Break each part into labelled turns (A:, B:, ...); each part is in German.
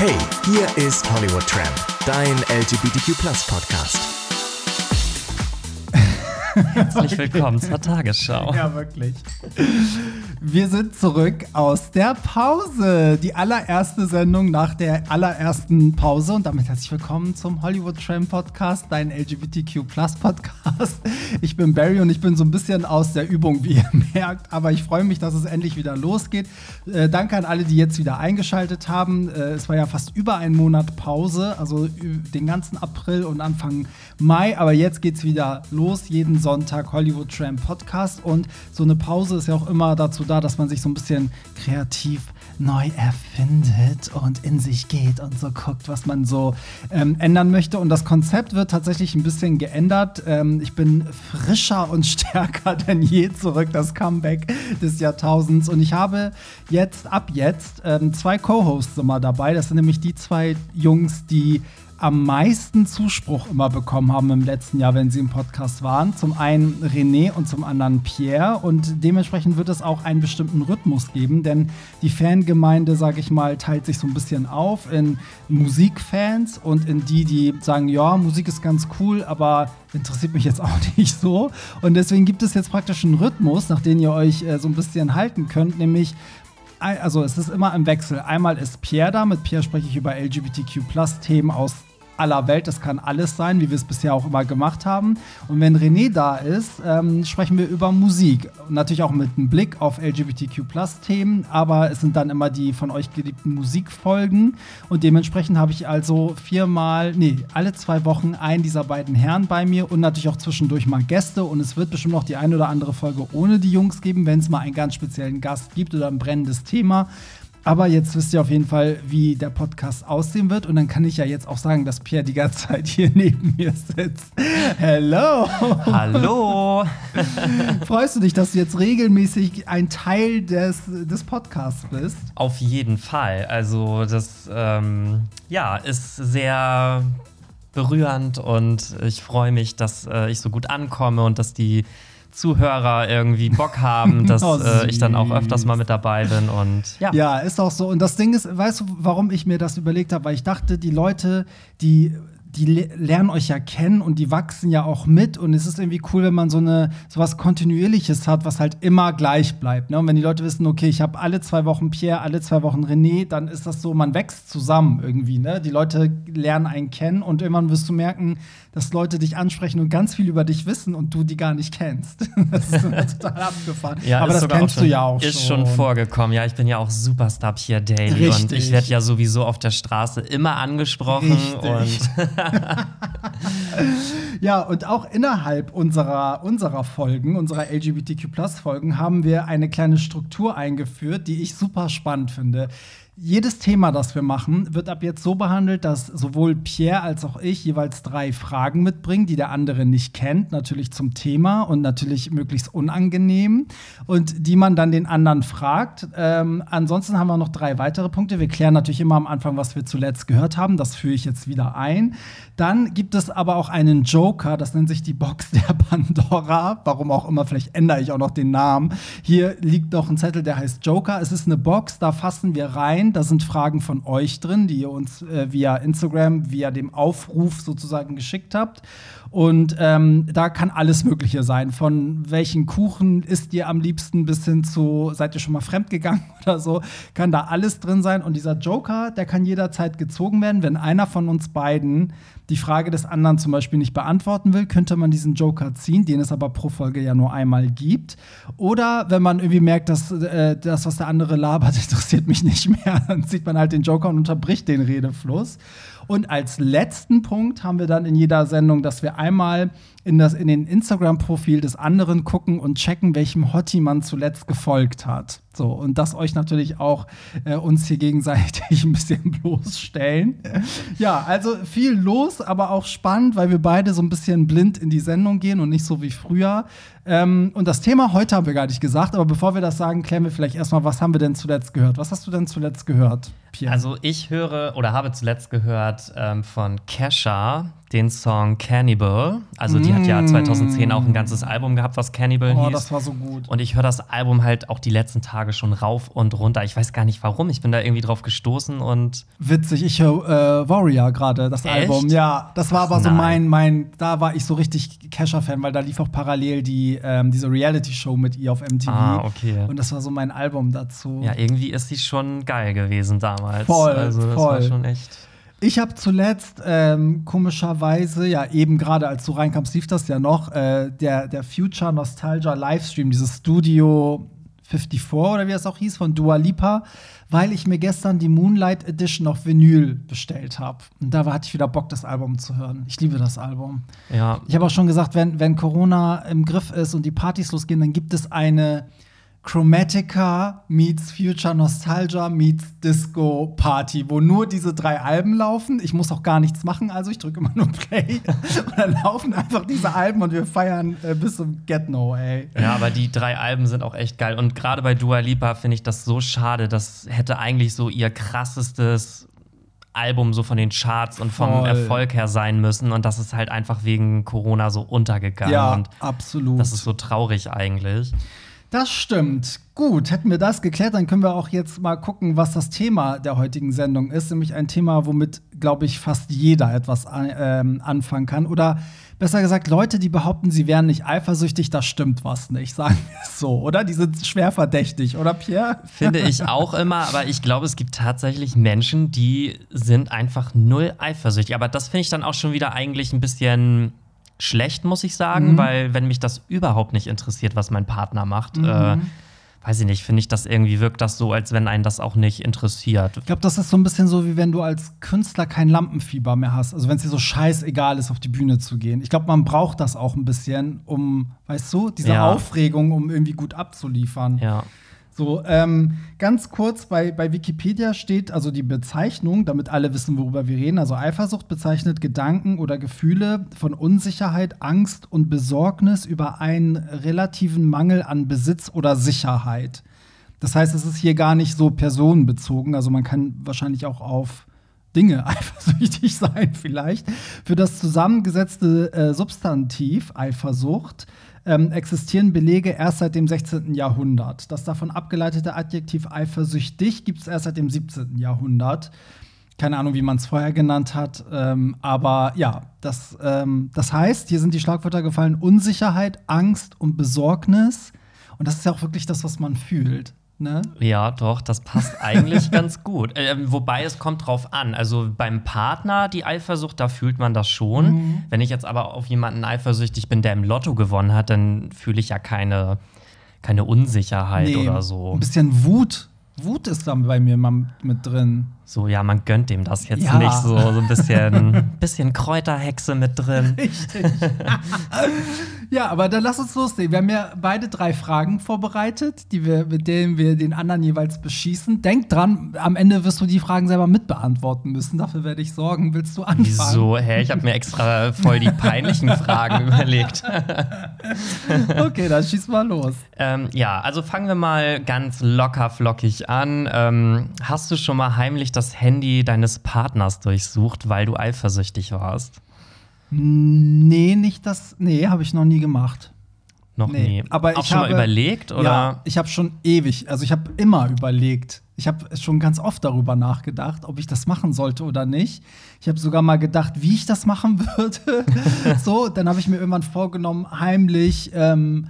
A: Hey, hier ist Hollywood Tramp, dein LGBTQ Podcast.
B: Herzlich willkommen zur Tagesschau.
C: Ja, wirklich. Wir sind zurück aus der Pause. Die allererste Sendung nach der allerersten Pause. Und damit herzlich willkommen zum Hollywood Tram Podcast, dein LGBTQ Podcast. Ich bin Barry und ich bin so ein bisschen aus der Übung, wie ihr merkt. Aber ich freue mich, dass es endlich wieder losgeht. Äh, danke an alle, die jetzt wieder eingeschaltet haben. Äh, es war ja fast über einen Monat Pause, also den ganzen April und Anfang Mai. Aber jetzt geht es wieder los. Jeden Sonntag Hollywood Tram Podcast. Und so eine Pause ist ja auch immer dazu da, dass man sich so ein bisschen kreativ neu erfindet und in sich geht und so guckt, was man so ähm, ändern möchte. Und das Konzept wird tatsächlich ein bisschen geändert. Ähm, ich bin frischer und stärker denn je zurück, das Comeback des Jahrtausends. Und ich habe jetzt, ab jetzt, ähm, zwei Co-Hosts immer dabei. Das sind nämlich die zwei Jungs, die am meisten Zuspruch immer bekommen haben im letzten Jahr, wenn sie im Podcast waren. Zum einen René und zum anderen Pierre. Und dementsprechend wird es auch einen bestimmten Rhythmus geben, denn die Fangemeinde, sage ich mal, teilt sich so ein bisschen auf in Musikfans und in die, die sagen, ja, Musik ist ganz cool, aber interessiert mich jetzt auch nicht so. Und deswegen gibt es jetzt praktisch einen Rhythmus, nach dem ihr euch äh, so ein bisschen halten könnt, nämlich also es ist immer im Wechsel. Einmal ist Pierre da, mit Pierre spreche ich über LGBTQ-Plus-Themen aus aller Welt. Das kann alles sein, wie wir es bisher auch immer gemacht haben. Und wenn René da ist, ähm, sprechen wir über Musik. Natürlich auch mit einem Blick auf LGBTQ-Plus-Themen. Aber es sind dann immer die von euch geliebten Musikfolgen. Und dementsprechend habe ich also viermal, nee, alle zwei Wochen einen dieser beiden Herren bei mir und natürlich auch zwischendurch mal Gäste. Und es wird bestimmt noch die eine oder andere Folge ohne die Jungs geben, wenn es mal einen ganz speziellen Gast gibt oder ein brennendes Thema. Aber jetzt wisst ihr auf jeden Fall, wie der Podcast aussehen wird. Und dann kann ich ja jetzt auch sagen, dass Pierre die ganze Zeit hier neben mir sitzt. Hello!
B: Hallo!
C: Freust du dich, dass du jetzt regelmäßig ein Teil des, des Podcasts bist?
B: Auf jeden Fall. Also, das ähm, ja, ist sehr berührend und ich freue mich, dass äh, ich so gut ankomme und dass die Zuhörer irgendwie Bock haben, dass oh, äh, ich dann auch öfters mal mit dabei bin und
C: ja. Ja, ist auch so. Und das Ding ist, weißt du, warum ich mir das überlegt habe? Weil ich dachte, die Leute, die die lernen euch ja kennen und die wachsen ja auch mit und es ist irgendwie cool, wenn man so eine sowas kontinuierliches hat, was halt immer gleich bleibt. Ne? Und wenn die Leute wissen, okay, ich habe alle zwei Wochen Pierre, alle zwei Wochen René, dann ist das so, man wächst zusammen irgendwie. Ne? Die Leute lernen einen kennen und irgendwann wirst du merken, dass Leute dich ansprechen und ganz viel über dich wissen und du die gar nicht kennst. das ist total abgefahren.
B: Ja,
C: Aber das kennst
B: schon,
C: du ja auch
B: ist schon. Ist schon vorgekommen. Ja, ich bin ja auch Superstar Pierre Daily Richtig. und ich werde ja sowieso auf der Straße immer angesprochen
C: Richtig. und ja, und auch innerhalb unserer, unserer Folgen, unserer LGBTQ-Plus-Folgen, haben wir eine kleine Struktur eingeführt, die ich super spannend finde jedes Thema, das wir machen, wird ab jetzt so behandelt, dass sowohl Pierre als auch ich jeweils drei Fragen mitbringen, die der andere nicht kennt, natürlich zum Thema und natürlich möglichst unangenehm und die man dann den anderen fragt. Ähm, ansonsten haben wir noch drei weitere Punkte. Wir klären natürlich immer am Anfang, was wir zuletzt gehört haben. Das führe ich jetzt wieder ein. Dann gibt es aber auch einen Joker, das nennt sich die Box der Pandora. Warum auch immer, vielleicht ändere ich auch noch den Namen. Hier liegt noch ein Zettel, der heißt Joker. Es ist eine Box, da fassen wir rein da sind Fragen von euch drin, die ihr uns äh, via Instagram, via dem Aufruf sozusagen geschickt habt. Und ähm, da kann alles Mögliche sein. Von welchen Kuchen isst ihr am liebsten bis hin zu, seid ihr schon mal fremdgegangen oder so, kann da alles drin sein. Und dieser Joker, der kann jederzeit gezogen werden. Wenn einer von uns beiden die Frage des anderen zum Beispiel nicht beantworten will, könnte man diesen Joker ziehen, den es aber pro Folge ja nur einmal gibt. Oder wenn man irgendwie merkt, dass äh, das, was der andere labert, interessiert mich nicht mehr, dann zieht man halt den Joker und unterbricht den Redefluss. Und als letzten Punkt haben wir dann in jeder Sendung, dass wir einmal in, das, in den Instagram-Profil des anderen gucken und checken, welchem Hottie man zuletzt gefolgt hat. So, und das euch natürlich auch äh, uns hier gegenseitig ein bisschen bloßstellen. ja, also viel los, aber auch spannend, weil wir beide so ein bisschen blind in die Sendung gehen und nicht so wie früher. Ähm, und das Thema heute haben wir gar nicht gesagt, aber bevor wir das sagen, klären wir vielleicht erstmal, was haben wir denn zuletzt gehört? Was hast du denn zuletzt gehört,
B: Pierre? Also, ich höre oder habe zuletzt gehört ähm, von Kesha den Song Cannibal. Also, die mm. hat ja 2010 auch ein ganzes Album gehabt, was Cannibal
C: oh,
B: hieß.
C: das war so gut.
B: Und ich höre das Album halt auch die letzten Tage schon rauf und runter. Ich weiß gar nicht warum. Ich bin da irgendwie drauf gestoßen und.
C: Witzig, ich höre äh, Warrior gerade, das
B: Echt?
C: Album. Ja, das war
B: Ach,
C: aber so mein, mein, da war ich so richtig Kesha-Fan, weil da lief auch parallel die, ähm, diese Reality-Show mit ihr auf MTV.
B: Ah, okay.
C: Und das war so mein Album dazu.
B: Ja, irgendwie ist sie schon geil gewesen damals.
C: Voll,
B: also das
C: voll.
B: war schon echt.
C: Ich habe zuletzt ähm, komischerweise, ja eben gerade als du reinkamst, lief das ja noch, äh, der, der Future Nostalgia Livestream, dieses Studio 54 oder wie es auch hieß, von Dua Lipa, weil ich mir gestern die Moonlight Edition auf Vinyl bestellt habe. Und da hatte ich wieder Bock, das Album zu hören. Ich liebe das Album.
B: Ja,
C: Ich habe auch schon gesagt, wenn, wenn Corona im Griff ist und die Partys losgehen, dann gibt es eine Chromatica meets Future Nostalgia meets Disco Party, wo nur diese drei Alben laufen. Ich muss auch gar nichts machen, also ich drücke immer nur Play und dann laufen einfach diese Alben und wir feiern äh, bis zum Get No, ey.
B: Ja, aber die drei Alben sind auch echt geil. Und gerade bei Dua Lipa finde ich das so schade. Das hätte eigentlich so ihr krassestes Album so von den Charts und vom
C: Voll.
B: Erfolg her sein müssen. Und das ist halt einfach wegen Corona so untergegangen.
C: Ja,
B: Und
C: absolut.
B: das ist so traurig eigentlich.
C: Das stimmt. Gut, hätten wir das geklärt, dann können wir auch jetzt mal gucken, was das Thema der heutigen Sendung ist. Nämlich ein Thema, womit, glaube ich, fast jeder etwas an, ähm, anfangen kann. Oder besser gesagt, Leute, die behaupten, sie wären nicht eifersüchtig, da stimmt was nicht. Sagen wir es so, oder? Die sind schwer verdächtig, oder Pierre?
B: Finde ich auch immer, aber ich glaube, es gibt tatsächlich Menschen, die sind einfach null eifersüchtig. Aber das finde ich dann auch schon wieder eigentlich ein bisschen schlecht, muss ich sagen, weil wenn mich das überhaupt nicht interessiert, was mein Partner macht, äh, weiß ich nicht, finde ich das irgendwie wirkt das so, als wenn einen das auch nicht interessiert.
C: Ich glaube, das ist so ein bisschen so, wie wenn du als Künstler kein Lampenfieber mehr hast. Also wenn es dir so scheißegal ist, auf die Bühne zu gehen. Ich glaube, man braucht das auch ein bisschen, um, weißt du, diese
B: Ja.
C: Aufregung, um irgendwie gut abzuliefern.
B: Ja.
C: So, ähm, ganz kurz, bei, bei Wikipedia steht also die Bezeichnung, damit alle wissen, worüber wir reden. Also Eifersucht bezeichnet Gedanken oder Gefühle von Unsicherheit, Angst und Besorgnis über einen relativen Mangel an Besitz oder Sicherheit. Das heißt, es ist hier gar nicht so personenbezogen. Also man kann wahrscheinlich auch auf Dinge eifersüchtig sein, vielleicht. Für das zusammengesetzte äh, Substantiv Eifersucht ähm, existieren Belege erst seit dem 16. Jahrhundert. Das davon abgeleitete Adjektiv eifersüchtig gibt es erst seit dem 17. Jahrhundert. Keine Ahnung, wie man es vorher genannt hat. Ähm, aber ja, das, ähm, das heißt, hier sind die Schlagwörter gefallen: Unsicherheit, Angst und Besorgnis. Und das ist ja auch wirklich das, was man fühlt. Ne?
B: Ja, doch, das passt eigentlich ganz gut. Ähm, wobei es kommt drauf an. Also beim Partner, die Eifersucht, da fühlt man das schon.
C: Mhm.
B: Wenn ich jetzt aber auf jemanden eifersüchtig bin, der im Lotto gewonnen hat, dann fühle ich ja keine, keine Unsicherheit
C: Nee,
B: oder so.
C: Ein bisschen Wut. Wut ist dann bei mir mal mit drin.
B: So, ja, man gönnt dem das jetzt
C: Ja.
B: nicht so. So ein bisschen, bisschen Kräuterhexe mit drin.
C: Richtig. ja, aber dann lass uns loslegen. Wir haben ja beide drei Fragen vorbereitet, die wir, mit denen wir den anderen jeweils beschießen. Denk dran, am Ende wirst du die Fragen selber mitbeantworten müssen. Dafür werde ich sorgen. Willst du anfangen?
B: Wieso? Hä, ich habe mir extra voll die peinlichen Fragen überlegt.
C: Okay, dann schieß mal los.
B: Ähm, ja, also fangen wir mal ganz locker flockig an. Ähm, hast du schon mal heimlich das Handy deines Partners durchsucht, weil du eifersüchtig warst?
C: Nee, nicht das. Nee, habe ich noch nie gemacht.
B: Noch
C: Nee,
B: nie.
C: aber
B: Auch
C: ich
B: schon mal
C: habe-
B: überlegt oder?
C: Ja, ich habe schon ewig, also ich habe immer überlegt. Ich habe schon ganz oft darüber nachgedacht, ob ich das machen sollte oder nicht. Ich habe sogar mal gedacht, wie ich das machen würde. so, dann habe ich mir irgendwann vorgenommen, heimlich ähm,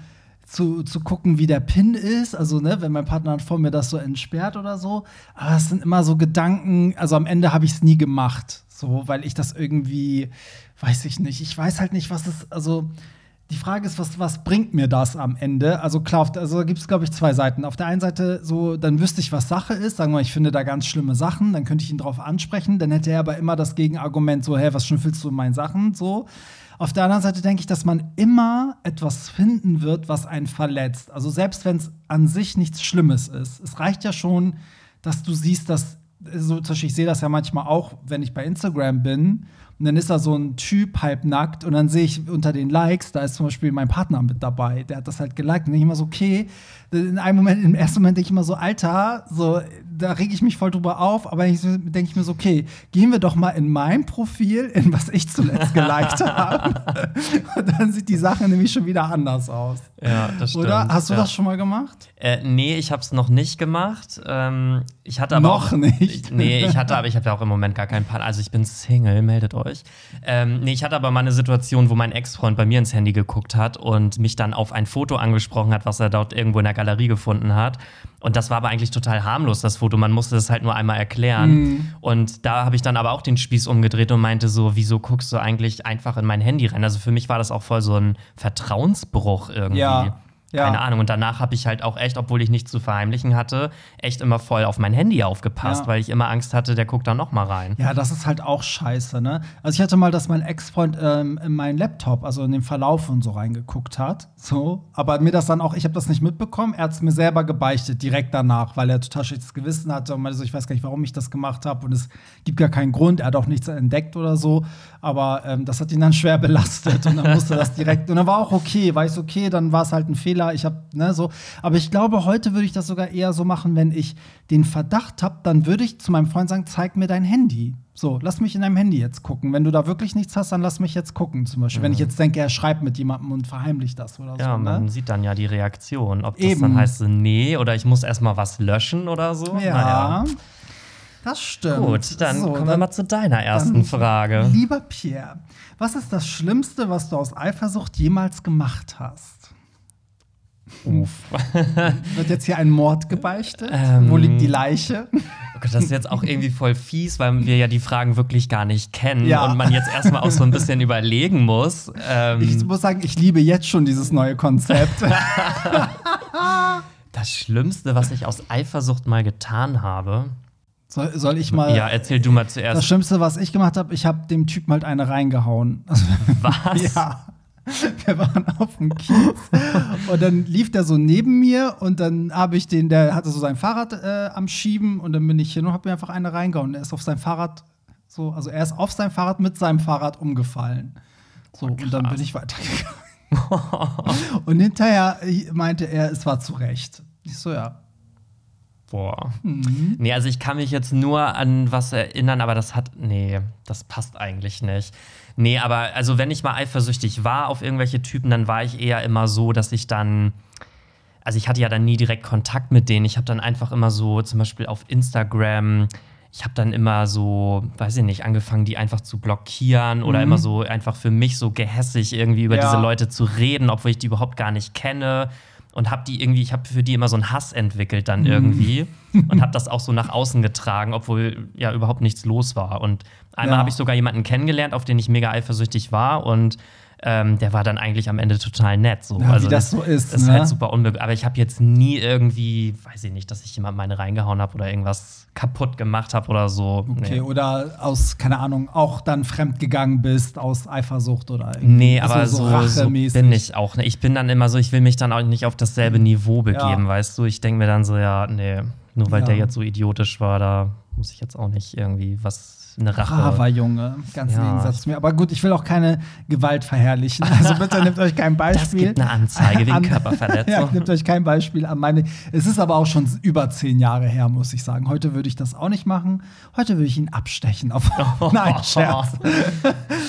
C: zu, zu gucken, wie der Pin ist. Also, ne, wenn mein Partner vor mir das so entsperrt oder so. Aber es sind immer so Gedanken, also am Ende habe ich es nie gemacht. So, weil ich das irgendwie, weiß ich nicht. Ich weiß halt nicht, was es, also die Frage ist, was, was bringt mir das am Ende? Also klar, also da gibt es, glaube ich, zwei Seiten. Auf der einen Seite so, dann wüsste ich, was Sache ist. Sagen wir mal, ich finde da ganz schlimme Sachen, dann könnte ich ihn drauf ansprechen. Dann hätte er aber immer das Gegenargument so, hä, was schnüffelst du in meinen Sachen? So. Auf der anderen Seite denke ich, dass man immer etwas finden wird, was einen verletzt. Also selbst wenn es an sich nichts Schlimmes ist. Es reicht ja schon, dass du siehst, dass so Beispiel, ich sehe das ja manchmal auch, wenn ich bei Instagram bin, Und dann ist da so ein Typ halbnackt und dann sehe ich unter den Likes, da ist zum Beispiel mein Partner mit dabei, der hat das halt geliked. Und dann denke ich immer so, okay, in einem Moment, im ersten Moment denke ich immer so, Alter, so, da rege ich mich voll drüber auf, aber ich denke ich mir so, okay, gehen wir doch mal in mein Profil, in was ich zuletzt geliked habe. und dann sieht die Sache nämlich schon wieder anders aus.
B: Ja, das stimmt.
C: Oder? Hast du
B: ja.
C: das schon mal gemacht?
B: Äh, nee, ich habe es noch nicht gemacht. Ähm, ich hatte aber
C: Noch
B: auch,
C: nicht?
B: Nee, ich hatte aber ich habe ja auch im Moment gar keinen Partner. Also ich bin Single, meldet euch. Ähm, nee, ich hatte aber mal eine Situation, wo mein Ex-Freund bei mir ins Handy geguckt hat und mich dann auf ein Foto angesprochen hat, was er dort irgendwo in der Galerie gefunden hat. Und das war aber eigentlich total harmlos, das Foto. Man musste das halt nur einmal erklären.
C: Mhm.
B: Und da habe ich dann aber auch den Spieß umgedreht und meinte so, wieso guckst du eigentlich einfach in mein Handy rein? Also für mich war das auch voll so ein Vertrauensbruch irgendwie.
C: Ja. Ja.
B: Keine Ahnung. Und danach habe ich halt auch echt, obwohl ich nichts zu verheimlichen hatte, echt immer voll auf mein Handy aufgepasst,
C: Ja.
B: weil ich immer Angst hatte, der guckt da noch mal rein.
C: Ja, das ist halt auch scheiße, ne? Also ich hatte mal, dass mein Ex-Freund ähm, in meinen Laptop, also in den Verlauf und so reingeguckt hat. So, aber mir das dann auch, ich habe das nicht mitbekommen, er hat es mir selber gebeichtet, direkt danach, weil er total schlechtes Gewissen hatte und meinte so, ich weiß gar nicht, warum ich das gemacht habe und es gibt gar keinen Grund, er hat auch nichts entdeckt oder so. Aber ähm, das hat ihn dann schwer belastet und dann musste das direkt. Und dann war auch okay, war ich okay, dann war es halt ein Fehler. Ich habe, ne, so. Aber ich glaube, heute würde ich das sogar eher so machen, wenn ich den Verdacht habe, dann würde ich zu meinem Freund sagen, zeig mir dein Handy. So, lass mich in deinem Handy jetzt gucken. Wenn du da wirklich nichts hast, dann lass mich jetzt gucken. Zum Beispiel, wenn ich jetzt denke, er schreibt mit jemandem und verheimlicht das oder
B: Ja,
C: so.
B: man
C: Ne?
B: sieht dann ja die Reaktion. Ob das
C: Eben.
B: dann heißt, so, nee, oder ich muss erstmal was löschen oder so.
C: Ja,
B: Naja.
C: das stimmt.
B: Gut, dann
C: So,
B: kommen wir mal zu deiner ersten Frage.
C: Lieber Pierre, was ist das Schlimmste, was du aus Eifersucht jemals gemacht hast?
B: Uff.
C: Wird jetzt hier ein Mord gebeichtet?
B: Ähm.
C: Wo liegt die Leiche?
B: Oh Gott, das ist jetzt auch irgendwie voll fies, weil wir ja die Fragen wirklich gar nicht kennen
C: Ja.
B: und man jetzt erstmal auch so ein bisschen überlegen muss. Ähm,
C: Ich muss sagen, ich liebe jetzt schon dieses neue Konzept.
B: das Schlimmste, was ich aus Eifersucht mal getan habe.
C: soll, soll ich mal.
B: ja, erzähl du mal
C: das
B: zuerst.
C: Schlimmste, was ich gemacht habe, ich habe dem Typen halt eine reingehauen.
B: Was?
C: ja. Wir waren auf dem Kiez und dann lief der so neben mir und dann habe ich den, der hatte so sein Fahrrad äh, am Schieben und dann bin ich hin und habe mir einfach eine reingehauen. Er ist auf sein Fahrrad so, also er ist auf sein Fahrrad mit seinem Fahrrad umgefallen. So, und dann bin ich weitergegangen. und hinterher meinte er, es war zu Recht. Ich so, ja.
B: Boah.
C: Mhm.
B: Nee, also ich kann mich jetzt nur an was erinnern, aber das hat. Nee, das passt eigentlich nicht. Nee, aber also wenn ich mal eifersüchtig war auf irgendwelche Typen, dann war ich eher immer so, dass ich dann. Also ich hatte ja dann nie direkt Kontakt mit denen. Ich habe dann einfach immer so, zum Beispiel auf Instagram, ich habe dann immer so, weiß ich nicht, angefangen, die einfach zu blockieren oder immer so einfach für mich so gehässig irgendwie über
C: Ja.
B: diese Leute zu reden, obwohl ich die überhaupt gar nicht kenne. Und habe die irgendwie, ich habe für die immer so einen Hass entwickelt dann irgendwie und habe das auch so nach außen getragen, obwohl ja überhaupt nichts los war. Und einmal
C: Ja.
B: habe ich sogar jemanden kennengelernt, auf den ich mega eifersüchtig war und ähm, der war dann eigentlich am Ende total nett. So.
C: Ja, wie das so ist,
B: Ist
C: ne?
B: halt super unbe Aber ich habe jetzt nie irgendwie, weiß ich nicht, dass ich jemand meine reingehauen habe oder irgendwas kaputt gemacht habe oder so.
C: Okay,
B: Nee.
C: oder aus, keine Ahnung, auch dann fremdgegangen bist aus Eifersucht oder irgendwie.
B: Nee, aber
C: Also
B: so, so,
C: rachemäßig.
B: bin ich auch. Ne? Ich bin dann immer so, ich will mich dann auch nicht auf dasselbe Niveau begeben,
C: Ja.
B: weißt du? Ich denke mir dann so, ja, nee, nur weil
C: Ja.
B: der jetzt so idiotisch war, da muss ich jetzt auch nicht irgendwie was, eine Rache.
C: Braver Junge, ganz im
B: Ja.
C: Gegensatz zu mir. Aber gut, ich will auch keine Gewalt verherrlichen. Also bitte nehmt euch kein
B: Das
C: Beispiel.
B: gibt eine Anzeige wegen
C: An-
B: Körperverletzung.
C: ja, nehmt euch kein Beispiel an meine. Es ist aber auch schon über zehn Jahre her, muss ich sagen. Heute würde ich das auch nicht machen. Heute würde ich ihn abstechen. Auf Nein, Scherz.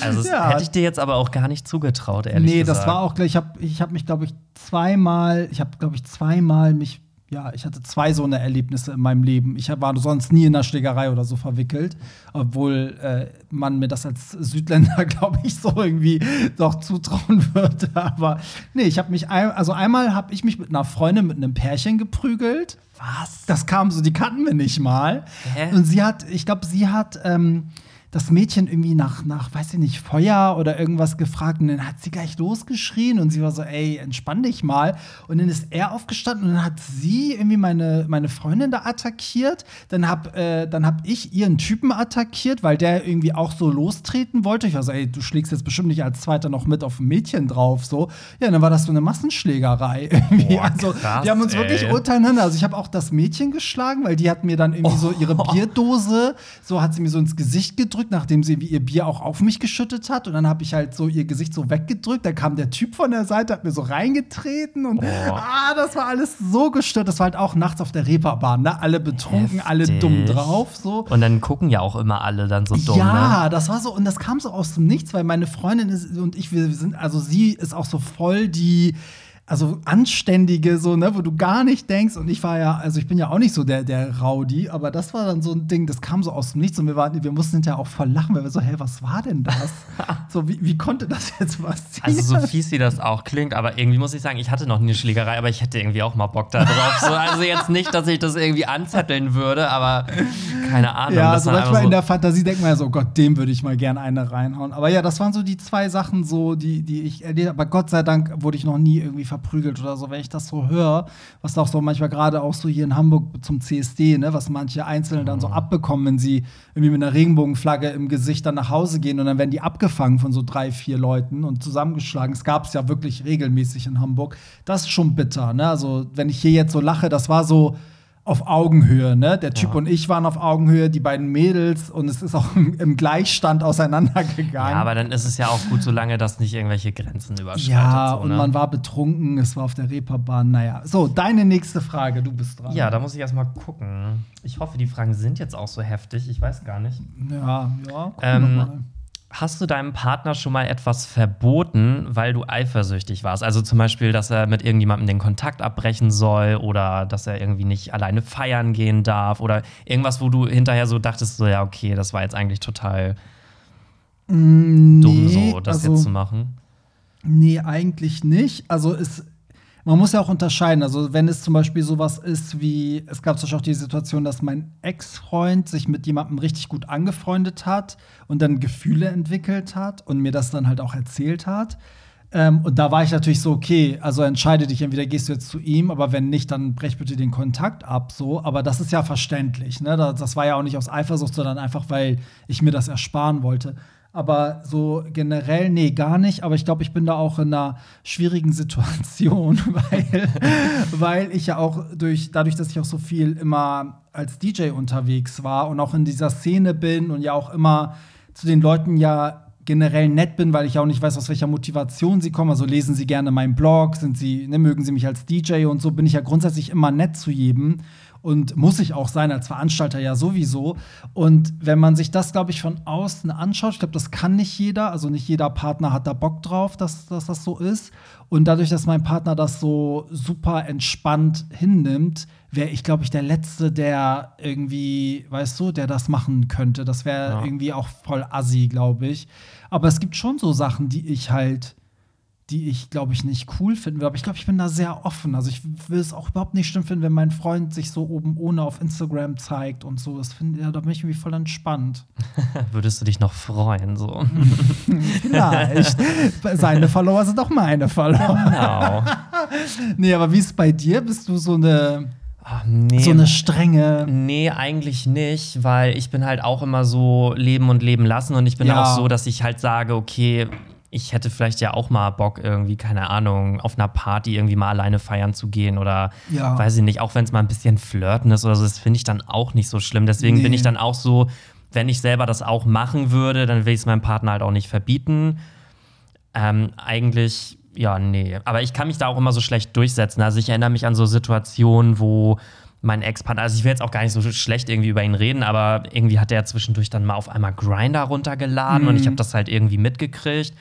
B: Also das
C: Ja.
B: hätte ich dir jetzt aber auch gar nicht zugetraut, ehrlich
C: Nee,
B: gesagt.
C: das war auch gleich. Ich habe ich hab mich, glaube ich, zweimal, ich habe, glaube ich, zweimal mich, ja, ich hatte zwei so eine Erlebnisse in meinem Leben. Ich war sonst nie in einer Schlägerei oder so verwickelt, obwohl äh, man mir das als Südländer, glaube ich, so irgendwie doch zutrauen würde. Aber nee, ich habe mich, ein, also einmal habe ich mich mit einer Freundin, mit einem Pärchen geprügelt.
B: Was?
C: Das kam so, die kannten wir nicht mal.
B: Hä?
C: Und sie hat, ich glaube, sie hat ähm, das Mädchen irgendwie nach, nach, weiß ich nicht, Feuer oder irgendwas gefragt und dann hat sie gleich losgeschrien und sie war so, ey, entspann dich mal. Und dann ist er aufgestanden und dann hat sie irgendwie meine, meine Freundin da attackiert. Dann hab, äh, dann hab ich ihren Typen attackiert, weil der irgendwie auch so lostreten wollte. Ich war so, ey, du schlägst jetzt bestimmt nicht als Zweiter noch mit auf ein Mädchen drauf. So. Ja, dann war das so eine Massenschlägerei irgendwie.
B: Boah,
C: also,
B: krass,
C: wir haben uns wirklich
B: ey.
C: untereinander. Also ich habe auch das Mädchen geschlagen, weil die hat mir dann irgendwie so ihre
B: Oh.
C: Bierdose, so hat sie mir so ins Gesicht gedrückt weggedrückt, nachdem sie ihr Bier auch auf mich geschüttet hat. Und dann habe ich halt so ihr Gesicht so weggedrückt. Da kam der Typ von der Seite, hat mir so reingetreten. Und
B: Oh.
C: ah, das war alles so gestört. Das war halt auch nachts auf der Reeperbahn, ne? Alle betrunken, alle dumm
B: Heftig.
C: drauf. So.
B: Und dann gucken ja auch immer alle dann so dumm,
C: ja,
B: ne?
C: das war so, und das kam so aus dem Nichts, weil meine Freundin ist, und ich, wir sind, also sie ist auch so voll die, also anständige, so, ne, wo du gar nicht denkst, und ich war ja, also ich bin ja auch nicht so der, der Rowdy, aber das war dann so ein Ding, das kam so aus dem Nichts und wir waren, wir mussten hinterher auch voll lachen, weil wir so, hä, was war denn das? so, wie, wie konnte das jetzt passieren?
B: Also so fies wie das auch klingt, aber irgendwie muss ich sagen, ich hatte noch nie eine Schlägerei, aber ich hätte irgendwie auch mal Bock da drauf. So, also jetzt nicht, dass ich das irgendwie anzetteln würde, aber keine Ahnung.
C: Ja, so
B: war
C: manchmal
B: einfach
C: in der Fantasie denkt man ja so, Gott, dem würde ich mal gerne eine reinhauen. Aber ja, das waren so die zwei Sachen, so, die, die ich erlebt habe. Aber Gott sei Dank wurde ich noch nie irgendwie verprügelt oder so, wenn ich das so höre. Was auch so manchmal gerade auch so hier in Hamburg zum CSD, ne, was manche Einzelne dann so
B: Mhm.
C: abbekommen, wenn sie irgendwie mit einer Regenbogenflagge im Gesicht dann nach Hause gehen und dann werden die abgefangen von so drei, vier Leuten und zusammengeschlagen. Es gab es ja wirklich regelmäßig in Hamburg. Das ist schon bitter, ne? Also, wenn ich hier jetzt so lache, das war so auf Augenhöhe, ne? Der Typ
B: Ja.
C: und ich waren auf Augenhöhe, die beiden Mädels und es ist auch im, im Gleichstand auseinandergegangen.
B: Ja, aber dann ist es ja auch gut, solange das nicht irgendwelche Grenzen überschreitet.
C: Ja,
B: so,
C: und
B: ne?
C: man war betrunken, es war auf der Reeperbahn, naja. So, deine nächste Frage, du bist dran.
B: Ja, da muss ich erstmal gucken. Ich hoffe, die Fragen sind jetzt auch so heftig. Ich weiß gar nicht.
C: Ja, ja.
B: Ähm. Hast du deinem Partner schon mal etwas verboten, weil du eifersüchtig warst? Also zum Beispiel, dass er mit irgendjemandem den Kontakt abbrechen soll oder dass er irgendwie nicht alleine feiern gehen darf oder irgendwas, wo du hinterher so dachtest, so ja, okay, das war jetzt eigentlich total dumm,
C: Nee,
B: so das
C: also-
B: jetzt zu machen.
C: Nee, eigentlich nicht. Also es, man muss ja auch unterscheiden. Also wenn es zum Beispiel sowas ist wie, es gab zum Beispiel auch die Situation, dass mein Ex-Freund sich mit jemandem richtig gut angefreundet hat und dann Gefühle entwickelt hat und mir das dann halt auch erzählt hat. Ähm, und da war ich natürlich so, okay, also entscheide dich, entweder gehst du jetzt zu ihm, aber wenn nicht, dann brech bitte den Kontakt ab, so. Aber das ist ja verständlich, ne? Das, das war ja auch nicht aus Eifersucht, sondern einfach, weil ich mir das ersparen wollte. Aber so generell, nee, gar nicht. Aber ich glaube, ich bin da auch in einer schwierigen Situation, weil, weil ich ja auch durch, dadurch, dass ich auch so viel immer als DJ unterwegs war und auch in dieser Szene bin und ja auch immer zu den Leuten ja generell nett bin, weil ich auch nicht weiß, aus welcher Motivation sie kommen. Also lesen sie gerne meinen Blog, sind sie, ne, mögen sie mich als DJ und so bin ich ja grundsätzlich immer nett zu jedem. Und muss ich auch sein, als Veranstalter ja sowieso. Und wenn man sich das, glaube ich, von außen anschaut, ich glaube, das kann nicht jeder, also nicht jeder Partner hat da Bock drauf, dass, dass das so ist. Und dadurch, dass mein Partner das so super entspannt hinnimmt, wäre ich, glaube ich, der Letzte, der irgendwie, weißt du, der das machen könnte. Das wäre
B: Ja.
C: irgendwie auch voll assi, glaube ich. Aber es gibt schon so Sachen, die ich halt die ich, glaube ich, nicht cool finden würde. Aber ich glaube, ich bin da sehr offen. Also ich will es auch überhaupt nicht schlimm finden, wenn mein Freund sich so oben ohne auf Instagram zeigt und so. Das finde ja, da bin ich irgendwie voll entspannt.
B: Würdest du dich noch freuen, so?
C: Vielleicht. Seine Follower sind auch meine Follower.
B: Genau.
C: Nee, aber wie ist es bei dir? Bist du so eine,
B: Ach, nee.
C: so eine strenge.
B: Nee, eigentlich nicht, weil ich bin halt auch immer so leben und leben lassen und ich bin
C: Ja.
B: auch so, dass ich halt sage, okay, ich hätte vielleicht ja auch mal Bock irgendwie, keine Ahnung, auf einer Party irgendwie mal alleine feiern zu gehen oder
C: Ja.
B: weiß ich nicht, auch wenn es mal ein bisschen flirten ist oder so, das finde ich dann auch nicht so schlimm. Deswegen bin
C: Nee.
B: ich dann auch so, wenn ich selber das auch machen würde, dann will ich es meinem Partner halt auch nicht verbieten. Ähm, eigentlich, ja, nee. Aber ich kann mich da auch immer so schlecht durchsetzen. Also ich erinnere mich an so Situationen, wo mein Ex-Partner, also ich will jetzt auch gar nicht so schlecht irgendwie über ihn reden, aber irgendwie hat er zwischendurch dann mal auf einmal Grinder runtergeladen und ich habe das halt irgendwie mitgekriegt.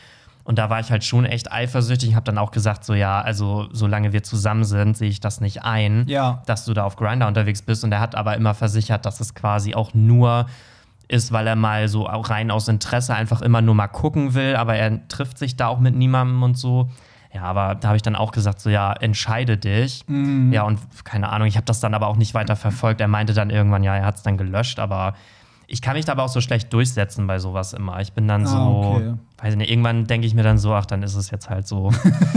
B: Und da war ich halt schon echt eifersüchtig und habe dann auch gesagt, so ja, also solange wir zusammen sind, sehe ich das nicht ein,
C: Ja.
B: dass du da auf Grinder unterwegs bist. Und er hat aber immer versichert, dass es quasi auch nur ist, weil er mal so rein aus Interesse einfach immer nur mal gucken will, aber er trifft sich da auch mit niemandem und so. Ja, aber da habe ich dann auch gesagt, so ja, entscheide dich.
C: Mhm.
B: Ja, und keine Ahnung, ich habe das dann aber auch nicht weiter verfolgt. Er meinte dann irgendwann, ja, er hat es dann gelöscht, aber ich kann mich da aber auch so schlecht durchsetzen bei sowas immer. Ich bin dann
C: Ah,
B: so,
C: okay.
B: weiß nicht, irgendwann denke ich mir dann so, ach, dann ist es jetzt halt so.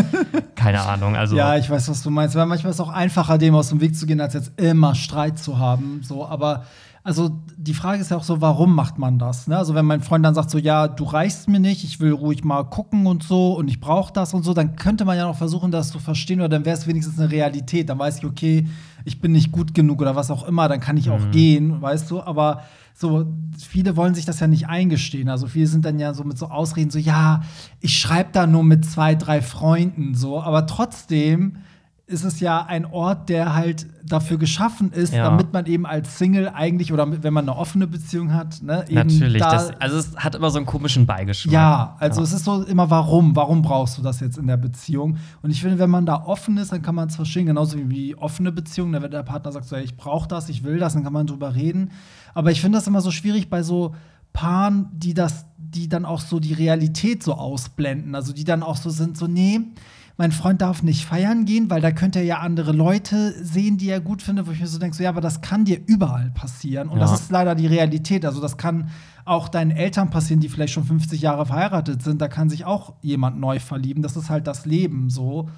B: keine Ahnung, also.
C: Ja, ich weiß, was du meinst. Weil manchmal ist es auch einfacher, dem aus dem Weg zu gehen, als jetzt immer Streit zu haben. So, aber also die Frage ist ja auch so, warum macht man das? Ne? Also wenn mein Freund dann sagt so, ja, du reichst mir nicht, ich will ruhig mal gucken und so und ich brauche das und so, dann könnte man ja noch versuchen, das zu verstehen oder dann wäre es wenigstens eine Realität. Dann weiß ich, okay, ich bin nicht gut genug oder was auch immer, dann kann ich auch
B: Mhm.
C: gehen, weißt du? Aber so, viele wollen sich das ja nicht eingestehen. Also viele sind dann ja so mit so Ausreden, so, ja, ich schreibe da nur mit zwei, drei Freunden, so, aber trotzdem ist es ja ein Ort, der halt dafür geschaffen ist,
B: Ja.
C: damit man eben als Single eigentlich oder mit- wenn man eine offene Beziehung hat, ne, eben
B: Natürlich.
C: da,
B: Das, also es hat immer so einen komischen Beigeschmack.
C: ja, also es ist so immer, warum? Warum brauchst du das jetzt in der Beziehung? Und ich finde, wenn man da offen ist, dann kann man es verstehen, genauso wie, offene Beziehungen. Da wenn der Partner sagt, so, hey, ich brauche das, ich will das, dann kann man drüber reden. Aber ich finde das immer so schwierig bei so Paaren, die das, die dann auch so die Realität so ausblenden. Also die dann auch so sind, so, nee, mein Freund darf nicht feiern gehen, weil da könnte er ja andere Leute sehen, die er gut findet, wo ich mir so denke, so, ja, aber das kann dir überall passieren. Und
B: Ja.
C: das ist leider die Realität. Also das kann auch deinen Eltern passieren, die vielleicht schon 50 Jahre verheiratet sind. Da kann sich auch jemand neu verlieben. Das ist halt das Leben so.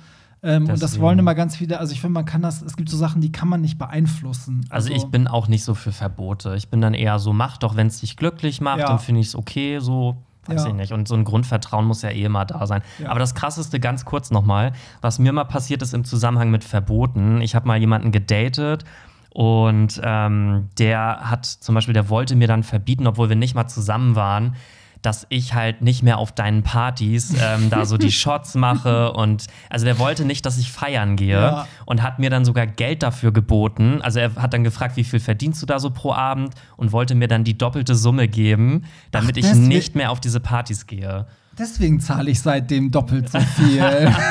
C: Ähm, und das wollen immer ganz viele, also ich finde, man kann das, es gibt so Sachen, die kann man nicht beeinflussen.
B: Also ich bin auch nicht so für Verbote. Ich bin dann eher so, mach doch, wenn es dich glücklich macht,
C: Ja.
B: dann finde ich es okay, so. Weiß
C: Ja.
B: ich nicht. Und so ein Grundvertrauen muss ja eh immer da sein.
C: Ja.
B: Aber das krasseste, ganz kurz nochmal, was mir mal passiert ist im Zusammenhang mit Verboten. Ich habe mal jemanden gedatet und ähm, der hat zum Beispiel, der wollte mir dann verbieten, obwohl wir nicht mal zusammen waren, dass ich halt nicht mehr auf deinen Partys ähm, da so die Shots mache und also der wollte nicht, dass ich feiern gehe
C: Ja.
B: und hat mir dann sogar Geld dafür geboten. Also er hat dann gefragt, wie viel verdienst du da so pro Abend und wollte mir dann die doppelte Summe geben, damit
C: Ach,
B: ich nicht mehr auf diese Partys gehe.
C: Deswegen zahle ich seitdem doppelt so viel.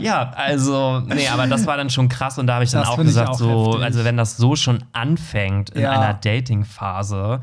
B: Ja, also, nee, aber das war dann schon krass und da habe ich dann
C: Das
B: auch gesagt,
C: auch
B: so,
C: heftig.
B: also wenn das so schon anfängt in
C: Ja.
B: einer Dating-Phase,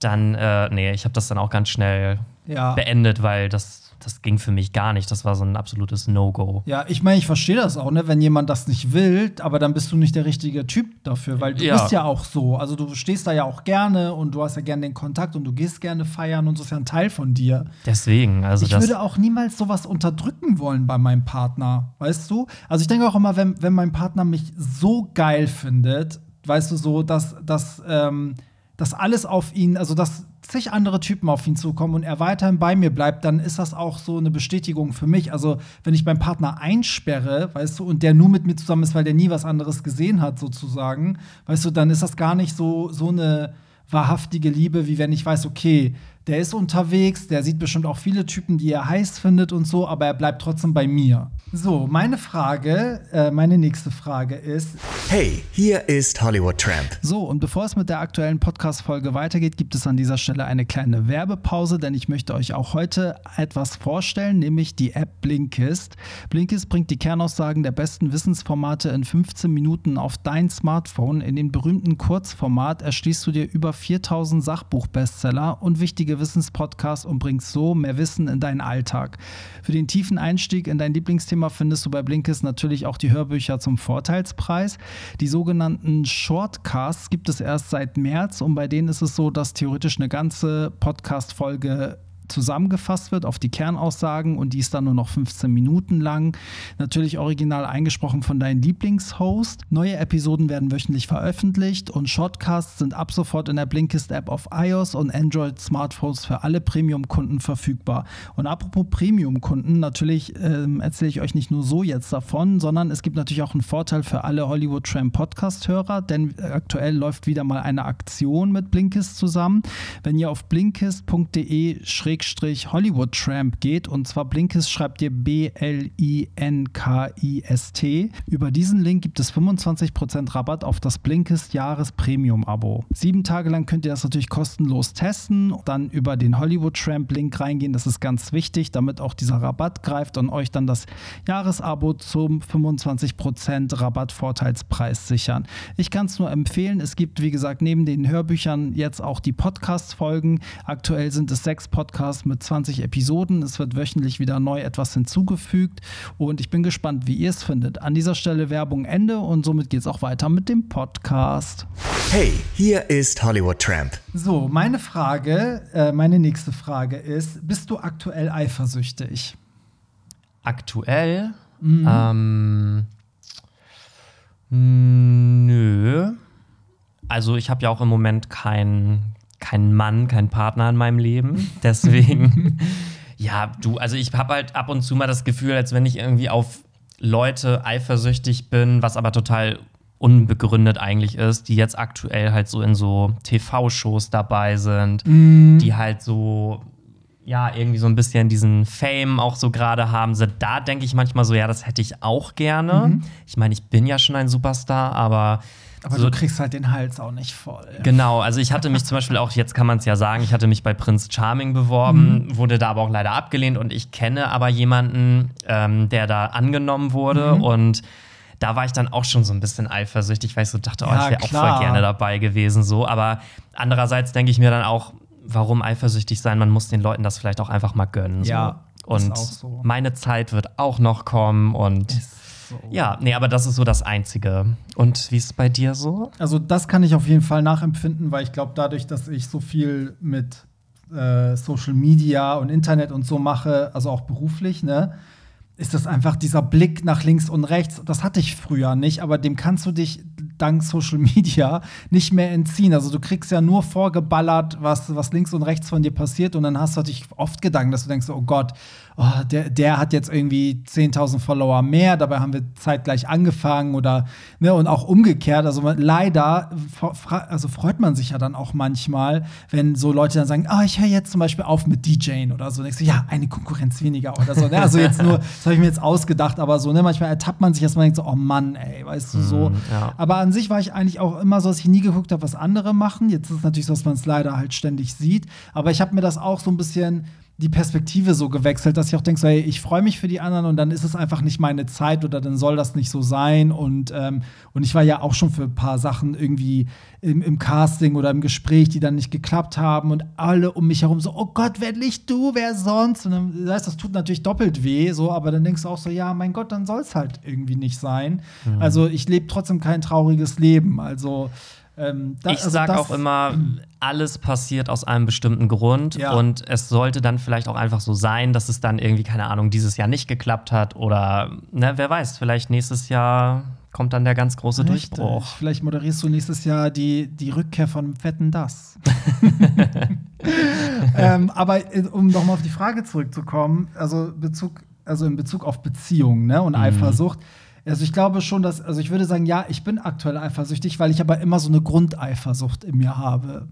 B: dann, äh, nee, ich habe das dann auch ganz schnell
C: ja.
B: beendet, weil das, das ging für mich gar nicht. Das war so ein absolutes No-Go.
C: Ja, ich meine, ich verstehe das auch, ne, wenn jemand das nicht will, aber dann bist du nicht der richtige Typ dafür, weil du
B: Ja.
C: bist ja auch so. Also du stehst da ja auch gerne und du hast ja gerne den Kontakt und du gehst gerne feiern und so ist ja ein Teil von dir.
B: Deswegen, also
C: ich würde auch niemals sowas unterdrücken wollen bei meinem Partner, weißt du? Also ich denke auch immer, wenn, wenn mein Partner mich so geil findet, weißt du, so, dass, dass, ähm, dass alles auf ihn, also dass zig andere Typen auf ihn zukommen und er weiterhin bei mir bleibt, dann ist das auch so eine Bestätigung für mich. Also wenn ich meinen Partner einsperre, weißt du, und der nur mit mir zusammen ist, weil der nie was anderes gesehen hat, sozusagen, weißt du, dann ist das gar nicht so, so eine wahrhaftige Liebe, wie wenn ich weiß, okay, der ist unterwegs, der sieht bestimmt auch viele Typen, die er heiß findet und so, aber er bleibt trotzdem bei mir. So, meine Frage, äh, meine nächste Frage ist,
A: Hey, hier ist Hollywood Tramp.
C: so, und bevor es mit der aktuellen Podcast-Folge weitergeht, gibt es an dieser Stelle eine kleine Werbepause, denn ich möchte euch auch heute etwas vorstellen, nämlich die App Blinkist. Blinkist bringt die Kernaussagen der besten Wissensformate in 15 Minuten auf dein Smartphone. In dem berühmten Kurzformat erschließt du dir über 4000 Sachbuch-Bestseller und wichtige Wissenspodcasts und bringst so mehr Wissen in deinen Alltag. Für den tiefen Einstieg in dein Lieblingsthema findest du bei Blinkist natürlich auch die Hörbücher zum Vorteilspreis. Die sogenannten Shortcasts gibt es erst seit März und bei denen ist es so, dass theoretisch eine ganze Podcast-Folge zusammengefasst wird auf die Kernaussagen und die ist dann nur noch 15 Minuten lang. Natürlich original eingesprochen von deinem Lieblingshost. Neue Episoden werden wöchentlich veröffentlicht und Shortcasts sind ab sofort in der Blinkist-App auf iOS und Android-Smartphones für alle Premium-Kunden verfügbar. Und apropos Premium-Kunden, natürlich ähm, erzähle ich euch nicht nur so jetzt davon, sondern es gibt natürlich auch einen Vorteil für alle Hollywood Tram Podcast-Hörer, denn aktuell läuft wieder mal eine Aktion mit Blinkist zusammen. Wenn ihr auf blinkist.de Hollywood Tramp geht und zwar Blinkist schreibt ihr B-L-I-N-K-I-S-T. Über diesen Link gibt es 25% Rabatt auf das Blinkist Jahres Premium Abo. Sieben Tage lang könnt ihr das natürlich kostenlos testen, dann über den Hollywood Tramp Link reingehen. Das ist ganz wichtig, damit auch dieser Rabatt greift und euch dann das Jahresabo zum 25% Rabattvorteilspreis sichern. Ich kann es nur empfehlen. Es gibt, wie gesagt, neben den Hörbüchern jetzt auch die Podcast-Folgen. Aktuell sind es sechs Podcasts mit 20 Episoden. Es wird wöchentlich wieder neu etwas hinzugefügt und ich bin gespannt, wie ihr es findet. An dieser Stelle Werbung Ende und somit geht es auch weiter mit dem Podcast.
A: Hey, hier ist Hollywood Tramp.
C: So, meine Frage, äh, meine nächste Frage ist: Bist du aktuell eifersüchtig?
B: Aktuell?
C: Mhm.
B: Ähm, nö. also ich habe ja auch im Moment keinen keinen Mann, keinen Partner in meinem Leben. Deswegen, ja, du, also ich habe halt ab und zu mal das Gefühl, als wenn ich irgendwie auf Leute eifersüchtig bin, was aber total unbegründet eigentlich ist, die jetzt aktuell halt so in so TV-Shows dabei sind,
C: Mhm.
B: die halt so ja, irgendwie so ein bisschen diesen Fame auch so gerade haben. So, da denke ich manchmal so, ja, das hätte ich auch gerne. Ich meine, ich bin ja schon ein Superstar, aber,
C: Aber
B: so,
C: du kriegst halt den Hals auch nicht voll.
B: Genau, also ich hatte mich zum Beispiel auch, jetzt kann man es ja sagen, ich hatte mich bei Prinz Charming beworben, wurde da aber auch leider abgelehnt und ich kenne aber jemanden, ähm, der da angenommen wurde und da war ich dann auch schon so ein bisschen eifersüchtig, weil ich so dachte, oh,
C: Ja,
B: ich wäre auch voll gerne dabei gewesen, so. Aber andererseits denke ich mir dann auch, warum eifersüchtig sein? Man muss den Leuten das vielleicht auch einfach mal gönnen. So.
C: Ja, ist
B: und
C: auch so.
B: meine Zeit wird auch noch kommen und
C: So.
B: ja, nee, aber das ist so das Einzige. Und wie ist es bei dir so?
C: Also das kann ich auf jeden Fall nachempfinden, weil ich glaube, dadurch, dass ich so viel mit äh, Social Media und Internet und so mache, also auch beruflich, ne, ist das einfach dieser Blick nach links und rechts. Das hatte ich früher nicht, aber dem kannst du dich dank Social Media nicht mehr entziehen. Also du kriegst ja nur vorgeballert, was, was links und rechts von dir passiert und dann hast du dich oft Gedanken, dass du denkst, oh Gott, oh, der, der hat jetzt irgendwie 10.000 Follower mehr, dabei haben wir zeitgleich angefangen oder ne, und auch umgekehrt. Also man, leider also freut man sich ja dann auch manchmal, wenn so Leute dann sagen, ah, ich höre jetzt zum Beispiel auf mit DJing oder so. Denkst du, ja, eine Konkurrenz weniger oder so. Ne? Also jetzt nur, das habe ich mir jetzt ausgedacht, aber so, ne, manchmal ertappt man sich, dass man denkt so, oh Mann, ey, weißt du so.
B: ja.
C: Aber an sich war ich eigentlich auch immer so, dass ich nie geguckt habe, was andere machen. Jetzt ist es natürlich so, dass man es leider halt ständig sieht. Aber ich habe mir das auch so ein bisschen die Perspektive so gewechselt, dass ich auch denke, so, hey, ich freue mich für die anderen und dann ist es einfach nicht meine Zeit oder dann soll das nicht so sein. Und, ähm, und ich war ja auch schon für ein paar Sachen irgendwie im, im Casting oder im Gespräch, die dann nicht geklappt haben und alle um mich herum so, oh Gott, wer nicht du, wer sonst? Und dann, das heißt, das tut natürlich doppelt weh, so, aber dann denkst du auch so, ja, mein Gott, dann soll es halt irgendwie nicht sein. Also ich lebe trotzdem kein trauriges Leben. Also ähm, da-
B: ich
C: also
B: sage auch immer, alles passiert aus einem bestimmten Grund
C: Ja.
B: und es sollte dann vielleicht auch einfach so sein, dass es dann irgendwie, keine Ahnung, dieses Jahr nicht geklappt hat oder, ne, wer weiß, vielleicht nächstes Jahr kommt dann der ganz große
C: Richtig.
B: Durchbruch.
C: Vielleicht moderierst du nächstes Jahr die, die Rückkehr von Fetten Das. ähm, aber äh, um nochmal auf die Frage zurückzukommen, also Bezug, also in Bezug auf Beziehungen ne,
B: Mhm.
C: und Eifersucht. Also ich glaube schon, dass, also ich würde sagen, ja, ich bin aktuell eifersüchtig, weil ich aber immer so eine Grundeifersucht in mir habe.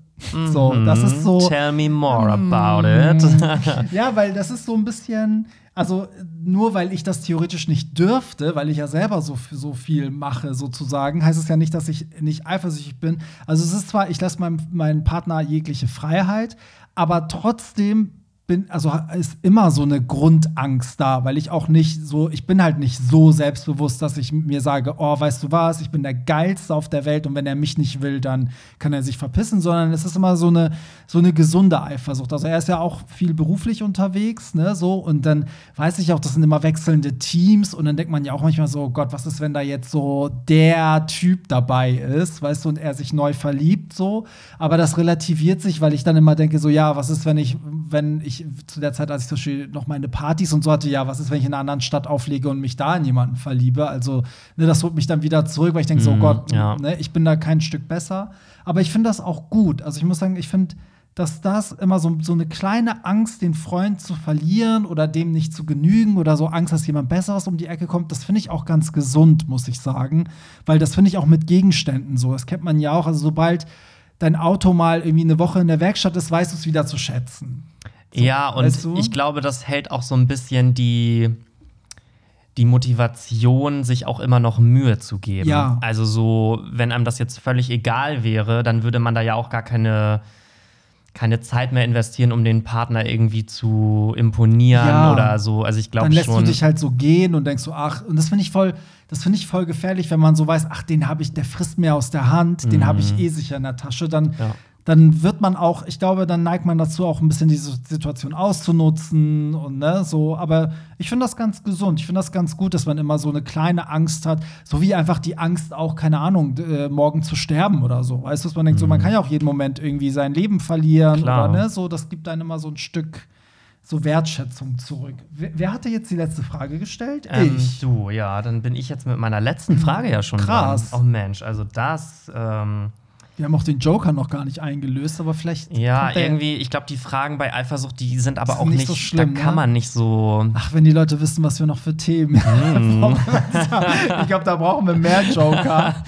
C: So, das ist so.
B: Mhm. Tell me more about it.
C: Ja, weil das ist so ein bisschen, also nur weil ich das theoretisch nicht dürfte, weil ich ja selber so, so viel mache, sozusagen, heißt es ja nicht, dass ich nicht eifersüchtig bin. Also es ist zwar, ich lasse meinem, meinem Partner jegliche Freiheit, aber trotzdem bin, also ist immer so eine Grundangst da, weil ich auch nicht so, ich bin halt nicht so selbstbewusst, dass ich mir sage, oh, weißt du was, ich bin der Geilste auf der Welt und wenn er mich nicht will, dann kann er sich verpissen, sondern es ist immer so eine, so eine gesunde Eifersucht. Also er ist ja auch viel beruflich unterwegs, ne, so, und dann weiß ich auch, das sind immer wechselnde Teams und dann denkt man ja auch manchmal so, oh Gott, was ist, wenn da jetzt so der Typ dabei ist, weißt du, und er sich neu verliebt, so, aber das relativiert sich, weil ich dann immer denke, so, ja, was ist, wenn ich, wenn ich zu der Zeit, als ich zum Beispiel noch meine Partys und so hatte, ja, was ist, wenn ich in einer anderen Stadt auflege und mich da in jemanden verliebe? Also, ne, das holt mich dann wieder zurück, weil ich denke, so, oh
B: Mhm,
C: Gott,
B: ja.
C: ne, ich bin da kein Stück besser. Aber ich finde das auch gut. Also, ich muss sagen, ich finde, dass das immer so, so eine kleine Angst, den Freund zu verlieren oder dem nicht zu genügen oder so Angst, dass jemand Besseres um die Ecke kommt, das finde ich auch ganz gesund, muss ich sagen. Weil das finde ich auch mit Gegenständen so. Das kennt man ja auch. Also, sobald dein Auto mal irgendwie eine Woche in der Werkstatt ist, weißt du es wieder zu schätzen.
B: Ja, und
C: weißt du?
B: ich glaube, das hält auch so ein bisschen die, die Motivation, sich auch immer noch Mühe zu geben.
C: Ja.
B: Also so, wenn einem das jetzt völlig egal wäre, dann würde man da ja auch gar keine, keine Zeit mehr investieren, um den Partner irgendwie zu imponieren
C: Ja.
B: oder so. Also ich glaube
C: dann lässt
B: schon.
C: du dich halt so gehen und denkst so, ach, und das finde ich voll, das finde ich voll gefährlich, wenn man so weiß, ach, den habe ich, der frisst mir aus der Hand, den habe ich eh sicher in der Tasche, dann,
B: Mhm. Ja.
C: Dann wird man auch, ich glaube, dann neigt man dazu, auch ein bisschen diese Situation auszunutzen und ne, so, aber ich finde das ganz gesund, ich finde das ganz gut, dass man immer so eine kleine Angst hat, so wie einfach die Angst auch, keine Ahnung, äh, morgen zu sterben oder so, weißt du, dass man denkt, so, man kann ja auch jeden Moment irgendwie sein Leben verlieren
B: Mhm. Klar.
C: oder ne, so, das gibt einem immer so ein Stück so Wertschätzung zurück. Wer, wer hatte jetzt die letzte Frage gestellt?
B: Ähm,
C: ich.
B: Du, ja, dann bin ich jetzt mit meiner letzten Frage ja schon
C: Krass.
B: dran. Oh Mensch, also das, ähm,
C: Wir haben auch den Joker noch gar nicht eingelöst, aber vielleicht.
B: Ja, irgendwie, ich glaube, die Fragen bei Eifersucht, die sind aber auch
C: nicht
B: nicht,
C: so schlimm,
B: da kann
C: ne?
B: man nicht so.
C: Ach, wenn die Leute wissen, was wir noch für Themen
B: Hm.
C: Ich glaube, da brauchen wir mehr Joker.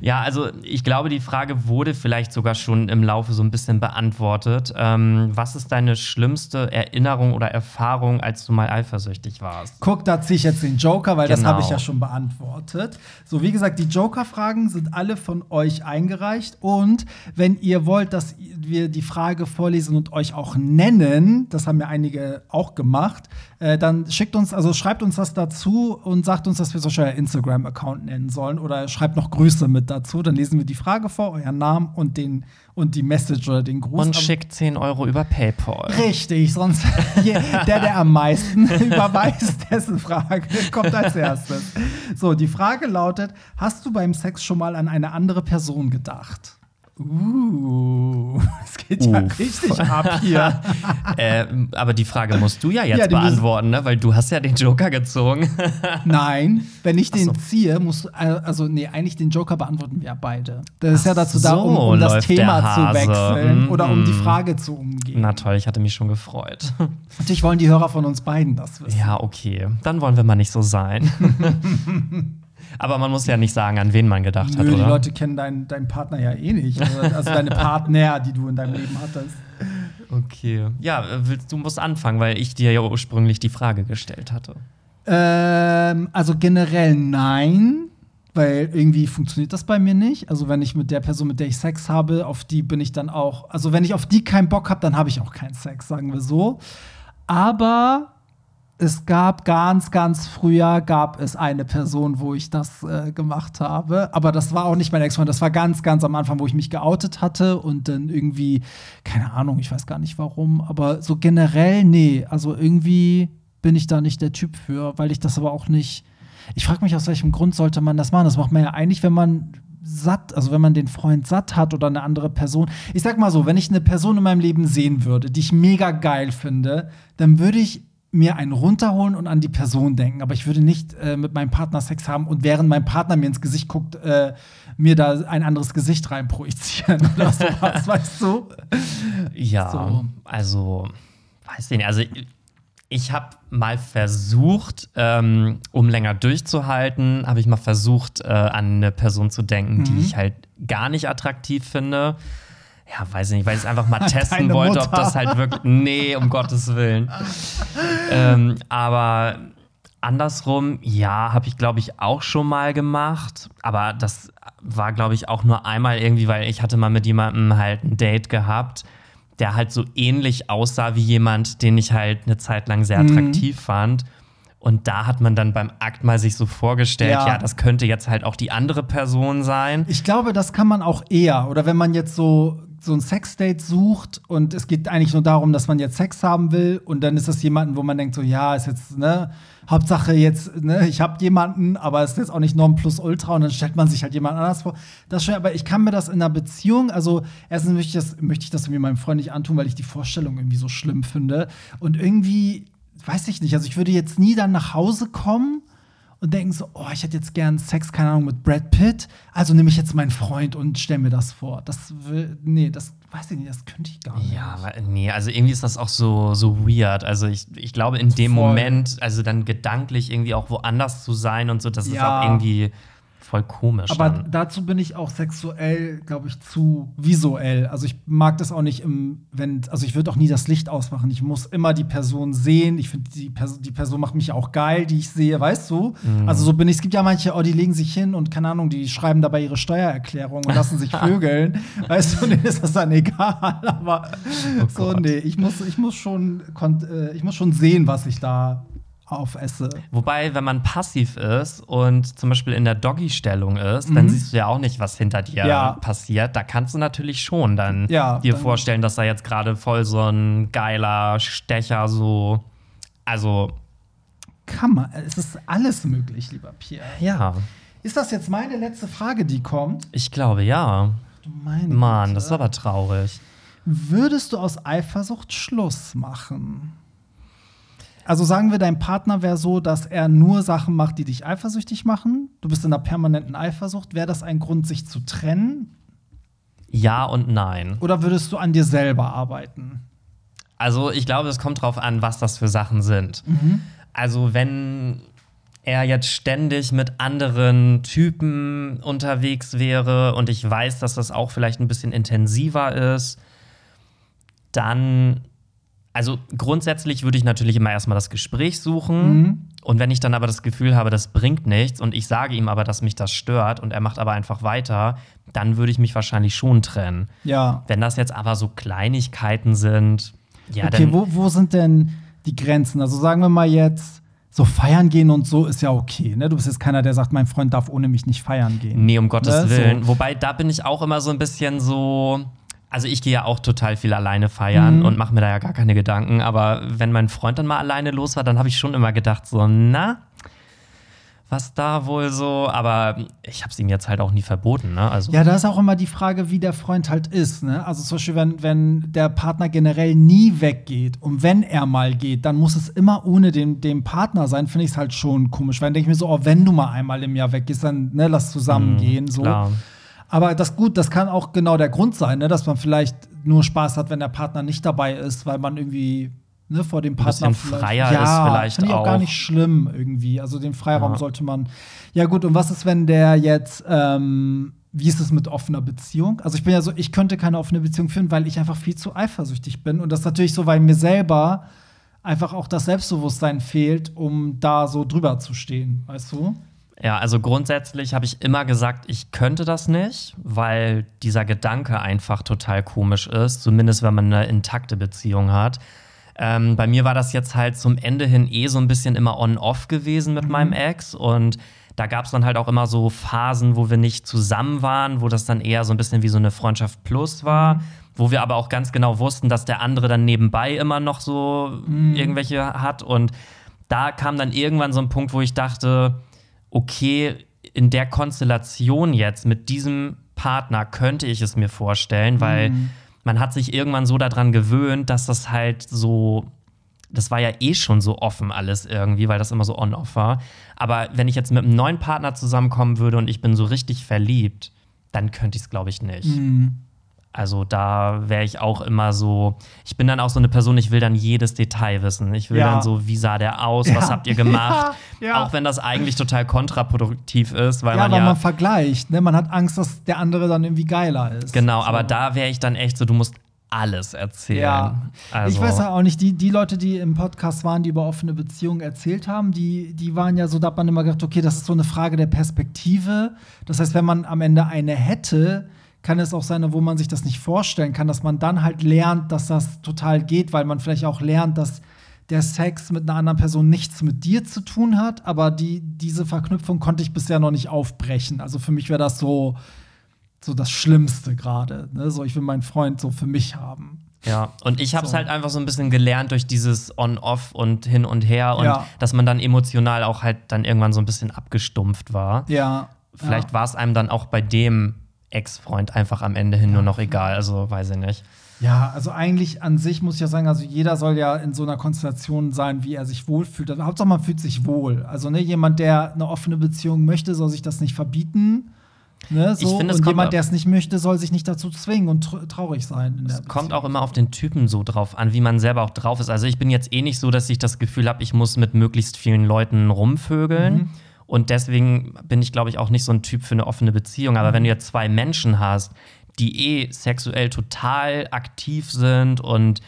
B: Ja, also ich glaube, die Frage wurde vielleicht sogar schon im Laufe so ein bisschen beantwortet. Ähm, was ist deine schlimmste Erinnerung oder Erfahrung, als du mal eifersüchtig warst?
C: Guck, da ziehe ich jetzt den Joker, weil das
B: Genau.
C: habe ich ja schon beantwortet. So, wie gesagt, die Joker-Fragen sind alle von euch eingereicht. Und wenn ihr wollt, dass wir die Frage vorlesen und euch auch nennen, das haben ja einige auch gemacht, äh, dann schickt uns, also schreibt uns das dazu und sagt uns, dass wir so euer Instagram-Account nennen sollen. Oder schreibt noch Grüße mit dazu. Dann lesen wir die Frage vor, euren Namen und, den, und die Message oder den Gruß.
B: Und schickt 10 Euro über PayPal.
C: Richtig, sonst der, der am meisten überweist, dessen Frage kommt als erstes. So, die Frage lautet: Hast du beim Sex schon mal an eine andere Person gedacht? Uh, es geht ja
B: Uff.
C: richtig ab hier.
B: äh, aber die Frage musst du ja jetzt
C: Ja,
B: beantworten, ne? weil du hast ja den Joker gezogen.
C: Nein, wenn ich den
B: so.
C: ziehe, musst du, äh, also nee, eigentlich den Joker beantworten wir beide. Das ist ja dazu da,
B: so
C: um, um das Thema zu wechseln
B: Mhm.
C: oder um die Frage zu umgehen.
B: Na toll, ich hatte mich schon gefreut.
C: Natürlich wollen die Hörer von uns beiden das wissen.
B: Ja, okay. Dann wollen wir mal nicht so sein. Aber man muss ja nicht sagen, an wen man gedacht hat,
C: Nö, die
B: oder?
C: Leute kennen deinen, deinen Partner ja eh nicht. Also, also deine Partner, die du in deinem Leben hattest.
B: Okay. Ja, willst, du musst anfangen, weil ich dir ja ursprünglich die Frage gestellt hatte.
C: Ähm, also generell nein, weil irgendwie funktioniert das bei mir nicht. Also wenn ich mit der Person, mit der ich Sex habe, auf die bin ich dann auch. Also wenn ich auf die keinen Bock habe, dann habe ich auch keinen Sex, sagen wir so. Aber es gab ganz, ganz früher gab es eine Person, wo ich das äh, gemacht habe. Aber das war auch nicht mein Ex-Freund. Das war ganz, ganz am Anfang, wo ich mich geoutet hatte und dann irgendwie, keine Ahnung, ich weiß gar nicht warum. Aber so generell, nee. Also irgendwie bin ich da nicht der Typ für, weil ich das aber auch nicht. Ich frage mich, aus welchem Grund sollte man das machen? Das macht man ja eigentlich, wenn man satt, also wenn man den Freund satt hat oder eine andere Person. Ich sag mal so, wenn ich eine Person in meinem Leben sehen würde, die ich mega geil finde, dann würde ich mir einen runterholen und an die Person denken. Aber ich würde nicht äh, mit meinem Partner Sex haben und während mein Partner mir ins Gesicht guckt, äh, mir da ein anderes Gesicht rein projizieren oder sowas, weißt du?
B: Ja,
C: So.
B: also, weiß ich nicht. Also, ich habe mal versucht, ähm, um länger durchzuhalten, habe ich mal versucht, äh, an eine Person zu denken,
C: Mhm.
B: die ich halt gar nicht attraktiv finde. Ja, weiß ich nicht, weil ich es einfach mal testen
C: Deine
B: wollte, ob
C: Mutter.
B: das halt wirklich. Nee, um Gottes Willen. ähm, aber andersrum, ja, habe ich, glaube ich, auch schon mal gemacht. Aber das war, glaube ich, auch nur einmal irgendwie, weil ich hatte mal mit jemandem halt ein Date gehabt, der halt so ähnlich aussah wie jemand, den ich halt eine Zeit lang sehr attraktiv fand. Und da hat man dann beim Akt mal sich so vorgestellt,
C: Ja.
B: ja. das könnte jetzt halt auch die andere Person sein.
C: Ich glaube, das kann man auch eher. Oder wenn man jetzt so, so ein Sexdate sucht und es geht eigentlich nur darum, dass man jetzt Sex haben will und dann ist das jemanden, wo man denkt, so, ja, ist jetzt, ne, Hauptsache jetzt, ne, ich habe jemanden, aber es ist jetzt auch nicht Nonplusultra und dann stellt man sich halt jemand anders vor. Das schon, aber ich kann mir das in einer Beziehung, also erstens möchte ich das, möchte ich das mir meinem Freund nicht antun, weil ich die Vorstellung irgendwie so schlimm finde. Und irgendwie, weiß ich nicht, also ich würde jetzt nie dann nach Hause kommen und denken so, oh, ich hätte jetzt gern Sex, keine Ahnung, mit Brad Pitt. Also nehme ich jetzt meinen Freund und stell mir das vor. Das will, nee, das weiß ich nicht, das könnte ich gar nicht.
B: Ja, nee, also irgendwie ist das auch so, so weird. Also ich, ich glaube, in dem
C: Voll.
B: Moment, also dann gedanklich irgendwie auch woanders zu sein und so, das ist
C: Ja.
B: auch irgendwie voll komisch.
C: Aber
B: dann.
C: dazu bin ich auch sexuell, glaube ich, zu visuell. Also ich mag das auch nicht im, wenn, also ich würde auch nie das Licht ausmachen. Ich muss immer die Person sehen. Ich finde, die, Pers die Person macht mich auch geil, die ich sehe, weißt du?
B: Mhm.
C: Also so bin ich. Es gibt ja manche, oh, die legen sich hin und keine Ahnung, die schreiben dabei ihre Steuererklärung und lassen sich vögeln. weißt du, denen ist das dann egal. Aber so,
B: Oh Gott.
C: nee, ich muss, ich muss schon, äh, ich muss schon sehen, was ich da aufesse.
B: Wobei, wenn man passiv ist und zum Beispiel in der Doggy-Stellung ist, dann siehst du ja auch nicht, was hinter dir
C: Mhm. Ja.
B: passiert. Da kannst du natürlich schon dann
C: Ja,
B: dir
C: dann-
B: vorstellen, dass da jetzt gerade voll so ein geiler Stecher so. Also,
C: Kann man, es ist alles möglich, lieber Pierre.
B: ja,
C: Ist das jetzt meine letzte Frage, die kommt?
B: ich glaube ja.
C: Du meine
B: Mann, das ist aber traurig.
C: Würdest du aus Eifersucht Schluss machen? Also sagen wir, dein Partner wäre so, dass er nur Sachen macht, die dich eifersüchtig machen. Du bist in einer permanenten Eifersucht. Wäre das ein Grund, sich zu trennen?
B: Ja und nein.
C: Oder würdest du an dir selber arbeiten?
B: Also ich glaube, es kommt drauf an, was das für Sachen sind. Also wenn er jetzt ständig mit anderen Typen unterwegs wäre und ich weiß, dass das auch vielleicht ein bisschen intensiver ist, dann, also grundsätzlich würde ich natürlich immer erstmal das Gespräch suchen. Und wenn ich dann aber das Gefühl habe, das bringt nichts und ich sage ihm aber, dass mich das stört und er macht aber einfach weiter, dann würde ich mich wahrscheinlich schon trennen.
C: Ja.
B: Wenn das jetzt aber so Kleinigkeiten sind, ja,
C: okay,
B: dann.
C: wo, wo sind denn die Grenzen? Also sagen wir mal jetzt, so feiern gehen und so ist ja okay. Ne? Du bist jetzt keiner, der sagt, mein Freund darf ohne mich nicht feiern gehen.
B: Nee, um Gottes
C: Ne, so.
B: Willen. Wobei, da bin ich auch immer so ein bisschen so. Also ich gehe ja auch total viel alleine feiern
C: Mhm.
B: und mache mir da ja gar keine Gedanken. Aber wenn mein Freund dann mal alleine los war, dann habe ich schon immer gedacht, so, na, was da wohl so. Aber ich habe es ihm jetzt halt auch nie verboten, ne? Also
C: Ja, da ist auch immer die Frage, wie der Freund halt ist. Ne? Also zum Beispiel, wenn, wenn der Partner generell nie weggeht und wenn er mal geht, dann muss es immer ohne den, den Partner sein, finde ich es halt schon komisch. Weil dann denke ich mir so, oh, wenn du mal einmal im Jahr weggehst, dann ne, lass zusammen gehen. So.
B: Mhm, klar.
C: Aber das gut, das kann auch genau der Grund sein, ne? dass man vielleicht nur Spaß hat, wenn der Partner nicht dabei ist, weil man irgendwie ne, vor dem Partner
B: bisschen
C: vielleicht,
B: freier
C: ja,
B: ist vielleicht
C: finde ich auch gar nicht schlimm irgendwie. Also den Freiraum
B: Ja.
C: sollte man. Ja gut, und was ist, wenn der jetzt ähm, wie ist es mit offener Beziehung? Also ich bin ja so, ich könnte keine offene Beziehung führen, weil ich einfach viel zu eifersüchtig bin. Und das ist natürlich so, weil mir selber einfach auch das Selbstbewusstsein fehlt, um da so drüber zu stehen, weißt du?
B: Ja, also grundsätzlich habe ich immer gesagt, ich könnte das nicht, weil dieser Gedanke einfach total komisch ist, zumindest wenn man eine intakte Beziehung hat. Ähm, bei mir war das jetzt halt zum Ende hin eh so ein bisschen immer on-off gewesen mit meinem Ex und da gab es dann halt auch immer so Phasen, wo wir nicht zusammen waren, wo das dann eher so ein bisschen wie so eine Freundschaft plus war, wo wir aber auch ganz genau wussten, dass der andere dann nebenbei immer noch so irgendwelche hat und da kam dann irgendwann so ein Punkt, wo ich dachte, okay, in der Konstellation jetzt mit diesem Partner könnte ich es mir vorstellen, weil man hat sich irgendwann so daran gewöhnt, dass das halt so, das war ja eh schon so offen alles irgendwie, weil das immer so on-off war. Aber wenn ich jetzt mit einem neuen Partner zusammenkommen würde und ich bin so richtig verliebt, dann könnte ich es, glaube ich, nicht. Also da wäre ich auch immer so, ich bin dann auch so eine Person, ich will dann jedes Detail wissen. Ich will
C: Ja.
B: dann so, wie sah der aus,
C: Ja.
B: was habt ihr gemacht?
C: Ja.
B: Auch wenn das eigentlich total kontraproduktiv ist, weil
C: ja,
B: man
C: weil
B: ja.
C: man vergleicht. Ne? Man hat Angst, dass der andere dann irgendwie geiler ist.
B: genau,
C: so.
B: aber da wäre ich dann echt so, du musst alles erzählen.
C: Ja.
B: Also,
C: Ich weiß ja auch nicht, die, die Leute, die im Podcast waren, die über offene Beziehungen erzählt haben, die, die waren ja so, da hat man immer gedacht, okay, das ist so eine Frage der Perspektive. Das heißt, wenn man am Ende eine hätte, kann es auch sein, wo man sich das nicht vorstellen kann, dass man dann halt lernt, dass das total geht, weil man vielleicht auch lernt, dass der Sex mit einer anderen Person nichts mit dir zu tun hat, aber die, diese Verknüpfung konnte ich bisher noch nicht aufbrechen. Also für mich wäre das so, so das Schlimmste gerade. Ne? So, ich will meinen Freund so für mich haben.
B: Ja, und ich habe es
C: So.
B: halt einfach so ein bisschen gelernt durch dieses On-Off und hin und her und
C: Ja.
B: dass man dann emotional auch halt dann irgendwann so ein bisschen abgestumpft war.
C: Ja.
B: Vielleicht
C: ja.
B: war es einem dann auch bei dem Ex-Freund einfach am Ende hin nur noch egal. Also weiß ich nicht.
C: Ja, also eigentlich an sich muss ich ja sagen, also jeder soll ja in so einer Konstellation sein, wie er sich wohlfühlt. Also, Hauptsache man fühlt sich wohl. Also ne, jemand, der eine offene Beziehung möchte, soll sich das nicht verbieten. Ne, so.
B: Ich finde, es
C: und
B: kommt
C: jemand, der es nicht möchte, soll sich nicht dazu zwingen und tr traurig sein.
B: Es kommt auch immer auf den Typen so drauf an, wie man selber auch drauf ist. Also ich bin jetzt eh nicht so, dass ich das Gefühl habe, ich muss mit möglichst vielen Leuten rumvögeln.
C: Mhm.
B: Und deswegen bin ich, glaube ich, auch nicht so ein Typ für eine offene Beziehung. Aber wenn du jetzt zwei Menschen hast, die eh sexuell total aktiv sind und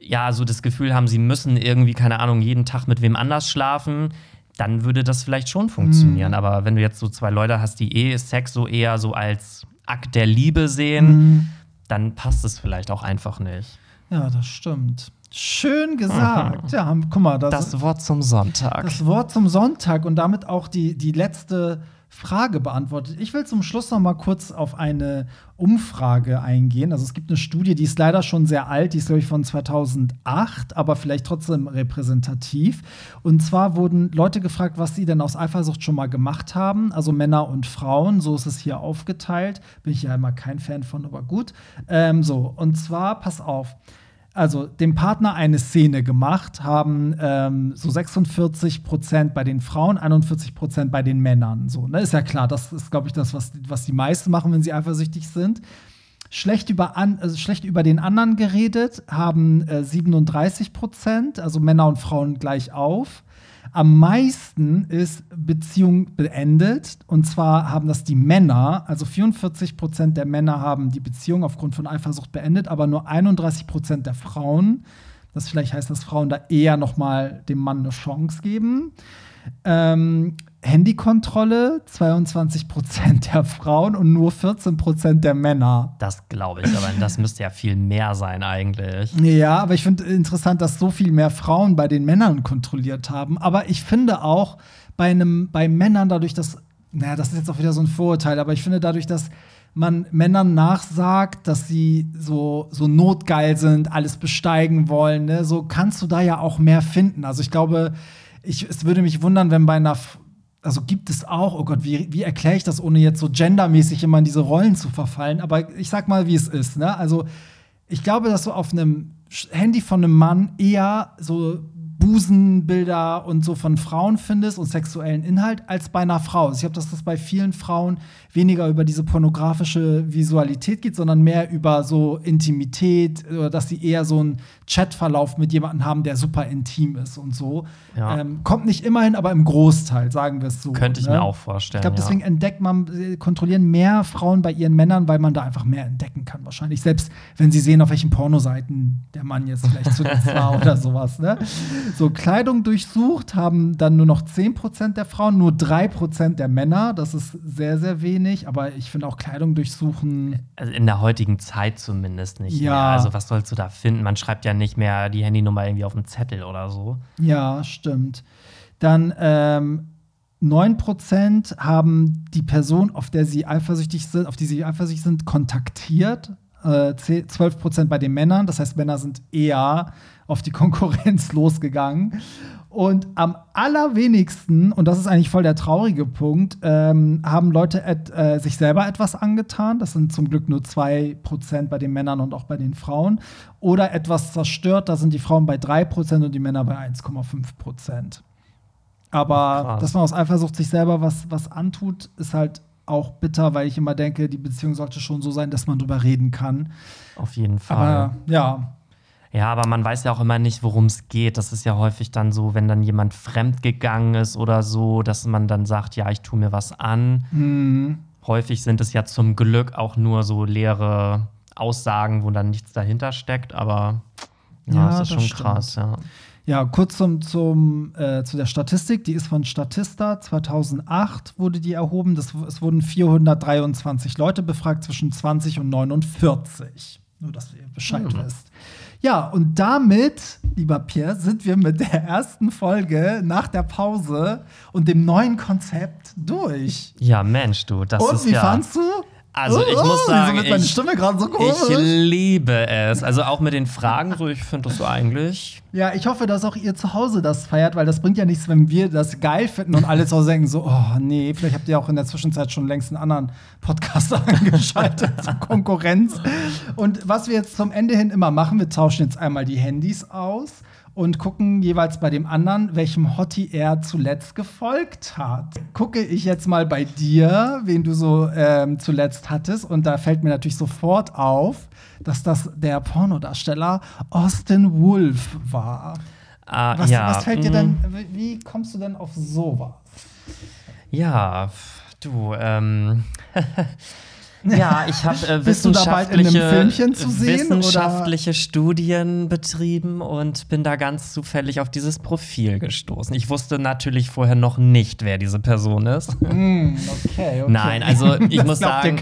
B: ja, so das Gefühl haben, sie müssen irgendwie, keine Ahnung, jeden Tag mit wem anders schlafen, dann würde das vielleicht schon funktionieren.
C: Mhm.
B: Aber wenn du jetzt so zwei Leute hast, die eh Sex so eher so als Akt der Liebe sehen,
C: Mhm.
B: dann passt es vielleicht auch einfach nicht.
C: Ja, das stimmt. Schön gesagt. Ja, guck mal, das,
B: Das Wort zum Sonntag.
C: das Wort zum Sonntag und damit auch die, die letzte Frage beantwortet. Ich will zum Schluss noch mal kurz auf eine Umfrage eingehen. Also es gibt eine Studie, die ist leider schon sehr alt, die ist glaube ich von 2008, aber vielleicht trotzdem repräsentativ. Und zwar wurden Leute gefragt, was sie denn aus Eifersucht schon mal gemacht haben, also Männer und Frauen. So ist es hier aufgeteilt. Bin ich ja immer kein Fan von, aber gut. Ähm, so und zwar pass auf also dem Partner eine Szene gemacht, haben ähm, so 46 Prozent bei den Frauen, 41 Prozent bei den Männern. So, ne? Ist ja klar, das ist, glaube ich, das, was, was die meisten machen, wenn sie eifersüchtig sind. schlecht über, an, also schlecht über den anderen geredet haben äh, 37 Prozent, also Männer und Frauen gleich auf. Am meisten ist Beziehung beendet. Und zwar haben das die Männer, also 44 Prozent der Männer haben die Beziehung aufgrund von Eifersucht beendet, aber nur 31 Prozent der Frauen. Das vielleicht heißt, dass Frauen da eher noch mal dem Mann eine Chance geben. Ähm, Handykontrolle 22 Prozent der Frauen und nur 14 Prozent der Männer.
B: Das glaube ich, aber das müsste ja viel mehr sein eigentlich.
C: Ja, aber ich finde interessant, dass so viel mehr Frauen bei den Männern kontrolliert haben. Aber ich finde auch bei einem, bei Männern dadurch, dass, naja, das ist jetzt auch wieder so ein Vorurteil, aber ich finde dadurch, dass man Männern nachsagt, dass sie so, so notgeil sind, alles besteigen wollen, ne? so kannst du da ja auch mehr finden. Also ich glaube, ich, es würde mich wundern, wenn bei einer, also gibt es auch, oh Gott, wie, wie erkläre ich das, ohne jetzt so gendermäßig immer in diese Rollen zu verfallen? Aber ich sag mal, wie es ist. Ne? Also ich glaube, dass du auf einem Handy von einem Mann eher so Busenbilder und so von Frauen findest und sexuellen Inhalt als bei einer Frau. Also ich glaube, dass das bei vielen Frauen weniger über diese pornografische Visualität geht, sondern mehr über so Intimität oder dass sie eher so einen Chatverlauf mit jemandem haben, der super intim ist und so. Ja. Ähm, kommt nicht immerhin, aber im Großteil, sagen wir es so.
B: Könnte ich
C: ne?
B: mir auch vorstellen.
C: Ich glaube, deswegen ja. entdeckt man, äh, kontrollieren mehr Frauen bei ihren Männern, weil man da einfach mehr entdecken kann, wahrscheinlich. Selbst wenn sie sehen, auf welchen Pornoseiten der Mann jetzt vielleicht zuletzt war oder sowas. Ne? So, Kleidung durchsucht haben dann nur noch 10% der Frauen, nur 3% der Männer. Das ist sehr, sehr wenig. Aber ich finde auch Kleidung durchsuchen.
B: Also in der heutigen Zeit zumindest nicht. Ja. Mehr. Also, was sollst du da finden? Man schreibt ja nicht mehr die Handynummer irgendwie auf dem Zettel oder so.
C: Ja, stimmt. Dann ähm, 9% haben die Person, auf der sie eifersüchtig sind, auf die sie eifersüchtig sind, kontaktiert. Äh, 12% bei den Männern. Das heißt, Männer sind eher auf die Konkurrenz losgegangen. Und am allerwenigsten, und das ist eigentlich voll der traurige Punkt, ähm, haben Leute et, äh, sich selber etwas angetan. Das sind zum Glück nur 2% bei den Männern und auch bei den Frauen. Oder etwas zerstört, da sind die Frauen bei 3% und die Männer bei 1,5%. Aber Krass. dass man aus Eifersucht sich selber was, was antut, ist halt auch bitter, weil ich immer denke, die Beziehung sollte schon so sein, dass man drüber reden kann.
B: Auf jeden Fall.
C: Aber ja,
B: ja, aber man weiß ja auch immer nicht, worum es geht. Das ist ja häufig dann so, wenn dann jemand fremdgegangen ist oder so, dass man dann sagt, ja, ich tue mir was an. Mhm. Häufig sind es ja zum Glück auch nur so leere Aussagen, wo dann nichts dahinter steckt, aber ja, ja das ist das schon stimmt. krass, ja.
C: Ja, kurz zum, zum, äh, zu der Statistik. Die ist von Statista. 2008 wurde die erhoben. Das, es wurden 423 Leute befragt zwischen 20 und 49. Nur, dass ihr Bescheid mhm. wisst. Ja, und damit, lieber Pierre, sind wir mit der ersten Folge nach der Pause und dem neuen Konzept durch.
B: Ja, Mensch, du, das
C: und,
B: ist ja.
C: wie fandst du?
B: Also ich muss oh, sagen,
C: ich, Stimme gerade so.
B: Ich liebe es. Also auch mit den Fragen, so ich finde das so eigentlich.
C: Ja, ich hoffe, dass auch ihr zu Hause das feiert, weil das bringt ja nichts, wenn wir das geil finden und alle zu Hause denken so, oh nee, vielleicht habt ihr auch in der Zwischenzeit schon längst einen anderen Podcast angeschaltet zur Konkurrenz. Und was wir jetzt zum Ende hin immer machen, wir tauschen jetzt einmal die Handys aus und gucken jeweils bei dem anderen, welchem Hottie er zuletzt gefolgt hat. Gucke ich jetzt mal bei dir, wen du so ähm, zuletzt hattest. Und da fällt mir natürlich sofort auf, dass das der Pornodarsteller Austin Wolf war.
B: Uh,
C: was,
B: ja.
C: was fällt dir denn, mhm. wie kommst du denn auf sowas?
B: Ja, du, ähm. Ja, ich habe äh,
C: wissenschaftliche, sehen,
B: wissenschaftliche Studien betrieben und bin da ganz zufällig auf dieses Profil gestoßen. Ich wusste natürlich vorher noch nicht, wer diese Person ist.
C: Mm, okay, okay.
B: Nein, also ich muss sagen,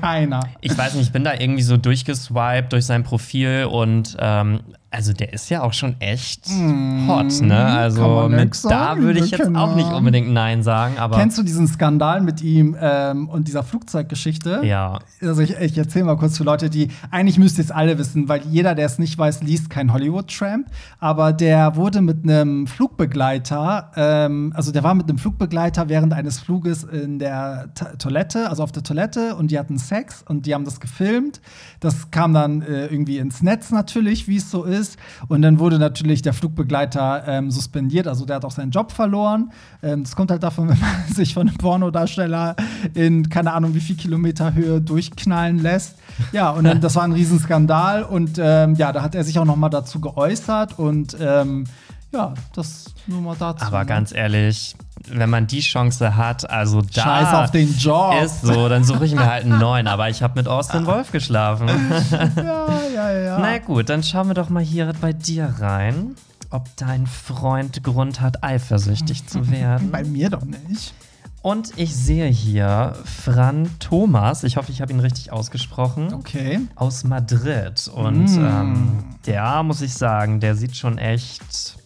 B: ich weiß nicht, ich bin da irgendwie so durchgeswiped durch sein Profil und ähm, also der ist ja auch schon echt mm, hot, ne? Also mit da würde ich jetzt auch nicht unbedingt Nein sagen. Aber
C: Kennst du diesen Skandal mit ihm ähm, und dieser Flugzeuggeschichte?
B: Ja.
C: Also ich, ich erzähle mal kurz für Leute, die eigentlich müsst ihr es alle wissen, weil jeder, der es nicht weiß, liest kein Hollywood-Tramp. Aber der wurde mit einem Flugbegleiter, ähm, also der war mit einem Flugbegleiter während eines Fluges in der Toilette, also auf der Toilette und die hatten Sex und die haben das gefilmt. Das kam dann äh, irgendwie ins Netz natürlich, wie es so ist ist. Und dann wurde natürlich der Flugbegleiter ähm, suspendiert, also der hat auch seinen Job verloren. Ähm, das kommt halt davon, wenn man sich von einem Pornodarsteller in keine Ahnung wie viel Kilometer Höhe durchknallen lässt. Ja, und dann, das war ein Riesenskandal und ähm, ja, da hat er sich auch noch mal dazu geäußert und ähm, ja, das nur mal dazu.
B: Aber ganz ehrlich, wenn man die Chance hat, also da
C: Scheiß auf den Job.
B: ist so, dann suche ich mir halt einen neuen. Aber ich habe mit Austin Wolf geschlafen.
C: ja, ja, ja.
B: Na gut, dann schauen wir doch mal hier bei dir rein, ob dein Freund Grund hat, eifersüchtig zu werden.
C: Bei mir doch nicht.
B: Und ich sehe hier Fran Thomas, ich hoffe, ich habe ihn richtig ausgesprochen,
C: Okay.
B: aus Madrid. Und
C: Mm.
B: ähm, der, muss ich sagen, der sieht schon echt,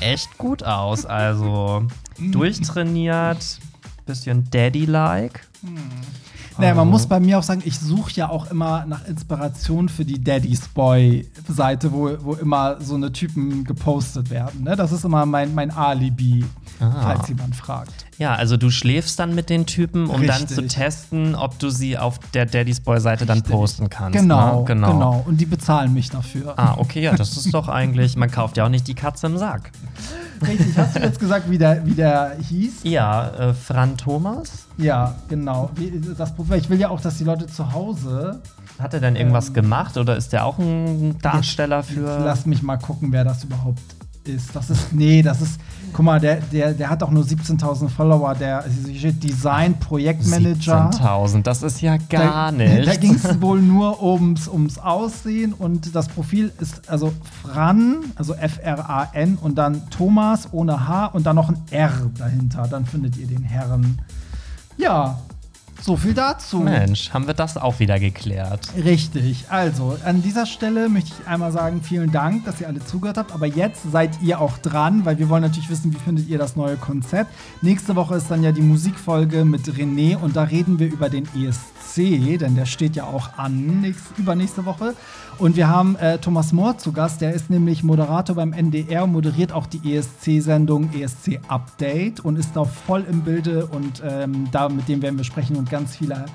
B: echt gut aus. Also durchtrainiert, bisschen Daddy-like.
C: Naja, man
B: Also-
C: muss bei mir auch sagen, ich suche ja auch immer nach Inspiration für die Daddy's Boy-Seite, wo, wo immer so eine Typen gepostet werden. Ne? Das ist immer mein, mein Alibi,
B: Ah.
C: falls jemand fragt.
B: Ja, also du schläfst dann mit den Typen, um dann
C: Richtig.
B: zu testen, ob du sie auf der Daddy's Boy-Seite dann posten kannst.
C: Genau,
B: ne?
C: genau, Und die bezahlen mich dafür.
B: Ah, okay, ja, das ist doch eigentlich, man kauft ja auch nicht die Katze im Sack.
C: Richtig, hast du jetzt gesagt, wie der, wie der hieß?
B: Ja, äh, Fran Thomas?
C: Ja, genau. Das Problem, ich will ja auch, dass die Leute zu Hause.
B: Hat er denn irgendwas gemacht oder ist der auch ein Darsteller
C: Jetzt
B: für.
C: lass mich mal gucken, wer das überhaupt ist. Das ist, nee, das ist, guck mal, der, der, der hat auch nur 17.000 Follower. Der also hier steht Design Projektmanager.
B: 17.000, das ist ja gar
C: da,
B: nicht.
C: Da ging es wohl nur ums, ums Aussehen und das Profil ist also Fran, also F-R-A-N und dann Thomas ohne H und dann noch ein R dahinter. Dann findet ihr den Herren. Ja, so viel dazu.
B: Mensch, haben wir das auch wieder geklärt.
C: Richtig. Also, an dieser Stelle möchte ich einmal sagen, vielen Dank, dass ihr alle zugehört habt. Aber jetzt seid ihr auch dran, weil wir wollen natürlich wissen, wie findet ihr das neue Konzept. Nächste Woche ist dann ja die Musikfolge mit René und da reden wir über den ESC, denn der steht ja auch an nächst, übernächste Woche. Und wir haben äh, Thomas Mohr zu Gast, der ist nämlich Moderator beim NDR moderiert auch die ESC-Sendung ESC Update und ist da voll im Bilde und ähm, da mit dem werden wir sprechen und ganz viele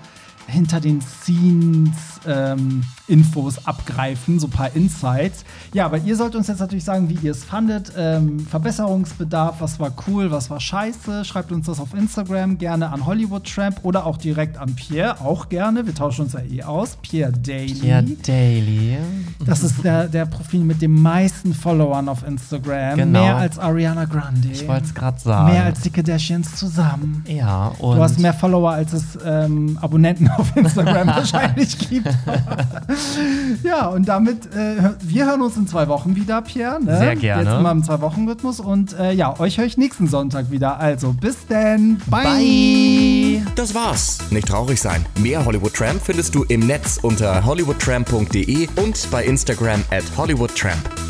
C: hinter den Scenes ähm, Infos abgreifen, so ein paar Insights. Ja, aber ihr sollt uns jetzt natürlich sagen, wie ihr es fandet. Ähm, Verbesserungsbedarf, was war cool, was war scheiße. Schreibt uns das auf Instagram gerne an Hollywood Tramp oder auch direkt an Pierre, auch gerne. Wir tauschen uns ja eh aus. Pierre Daily.
B: Ja, Daily.
C: Das ist der, der Profil mit den meisten Followern auf Instagram.
B: Genau.
C: Mehr als Ariana Grande.
B: Ich wollte es gerade sagen.
C: Mehr als die Kardashians zusammen.
B: Ja, und.
C: Du hast mehr Follower, als es ähm, Abonnenten auf Instagram wahrscheinlich gibt. ja, und damit, äh, wir hören uns in zwei Wochen wieder, Pierre. Ne?
B: Sehr gerne.
C: Jetzt immer im Zwei-Wochen-Rhythmus. Und äh, ja, euch höre ich nächsten Sonntag wieder. Also bis denn. Bye.
B: Bye.
A: Das war's. Nicht traurig sein. Mehr Hollywood Tramp findest du im Netz unter hollywoodtramp.de und bei Instagram at hollywoodtramp.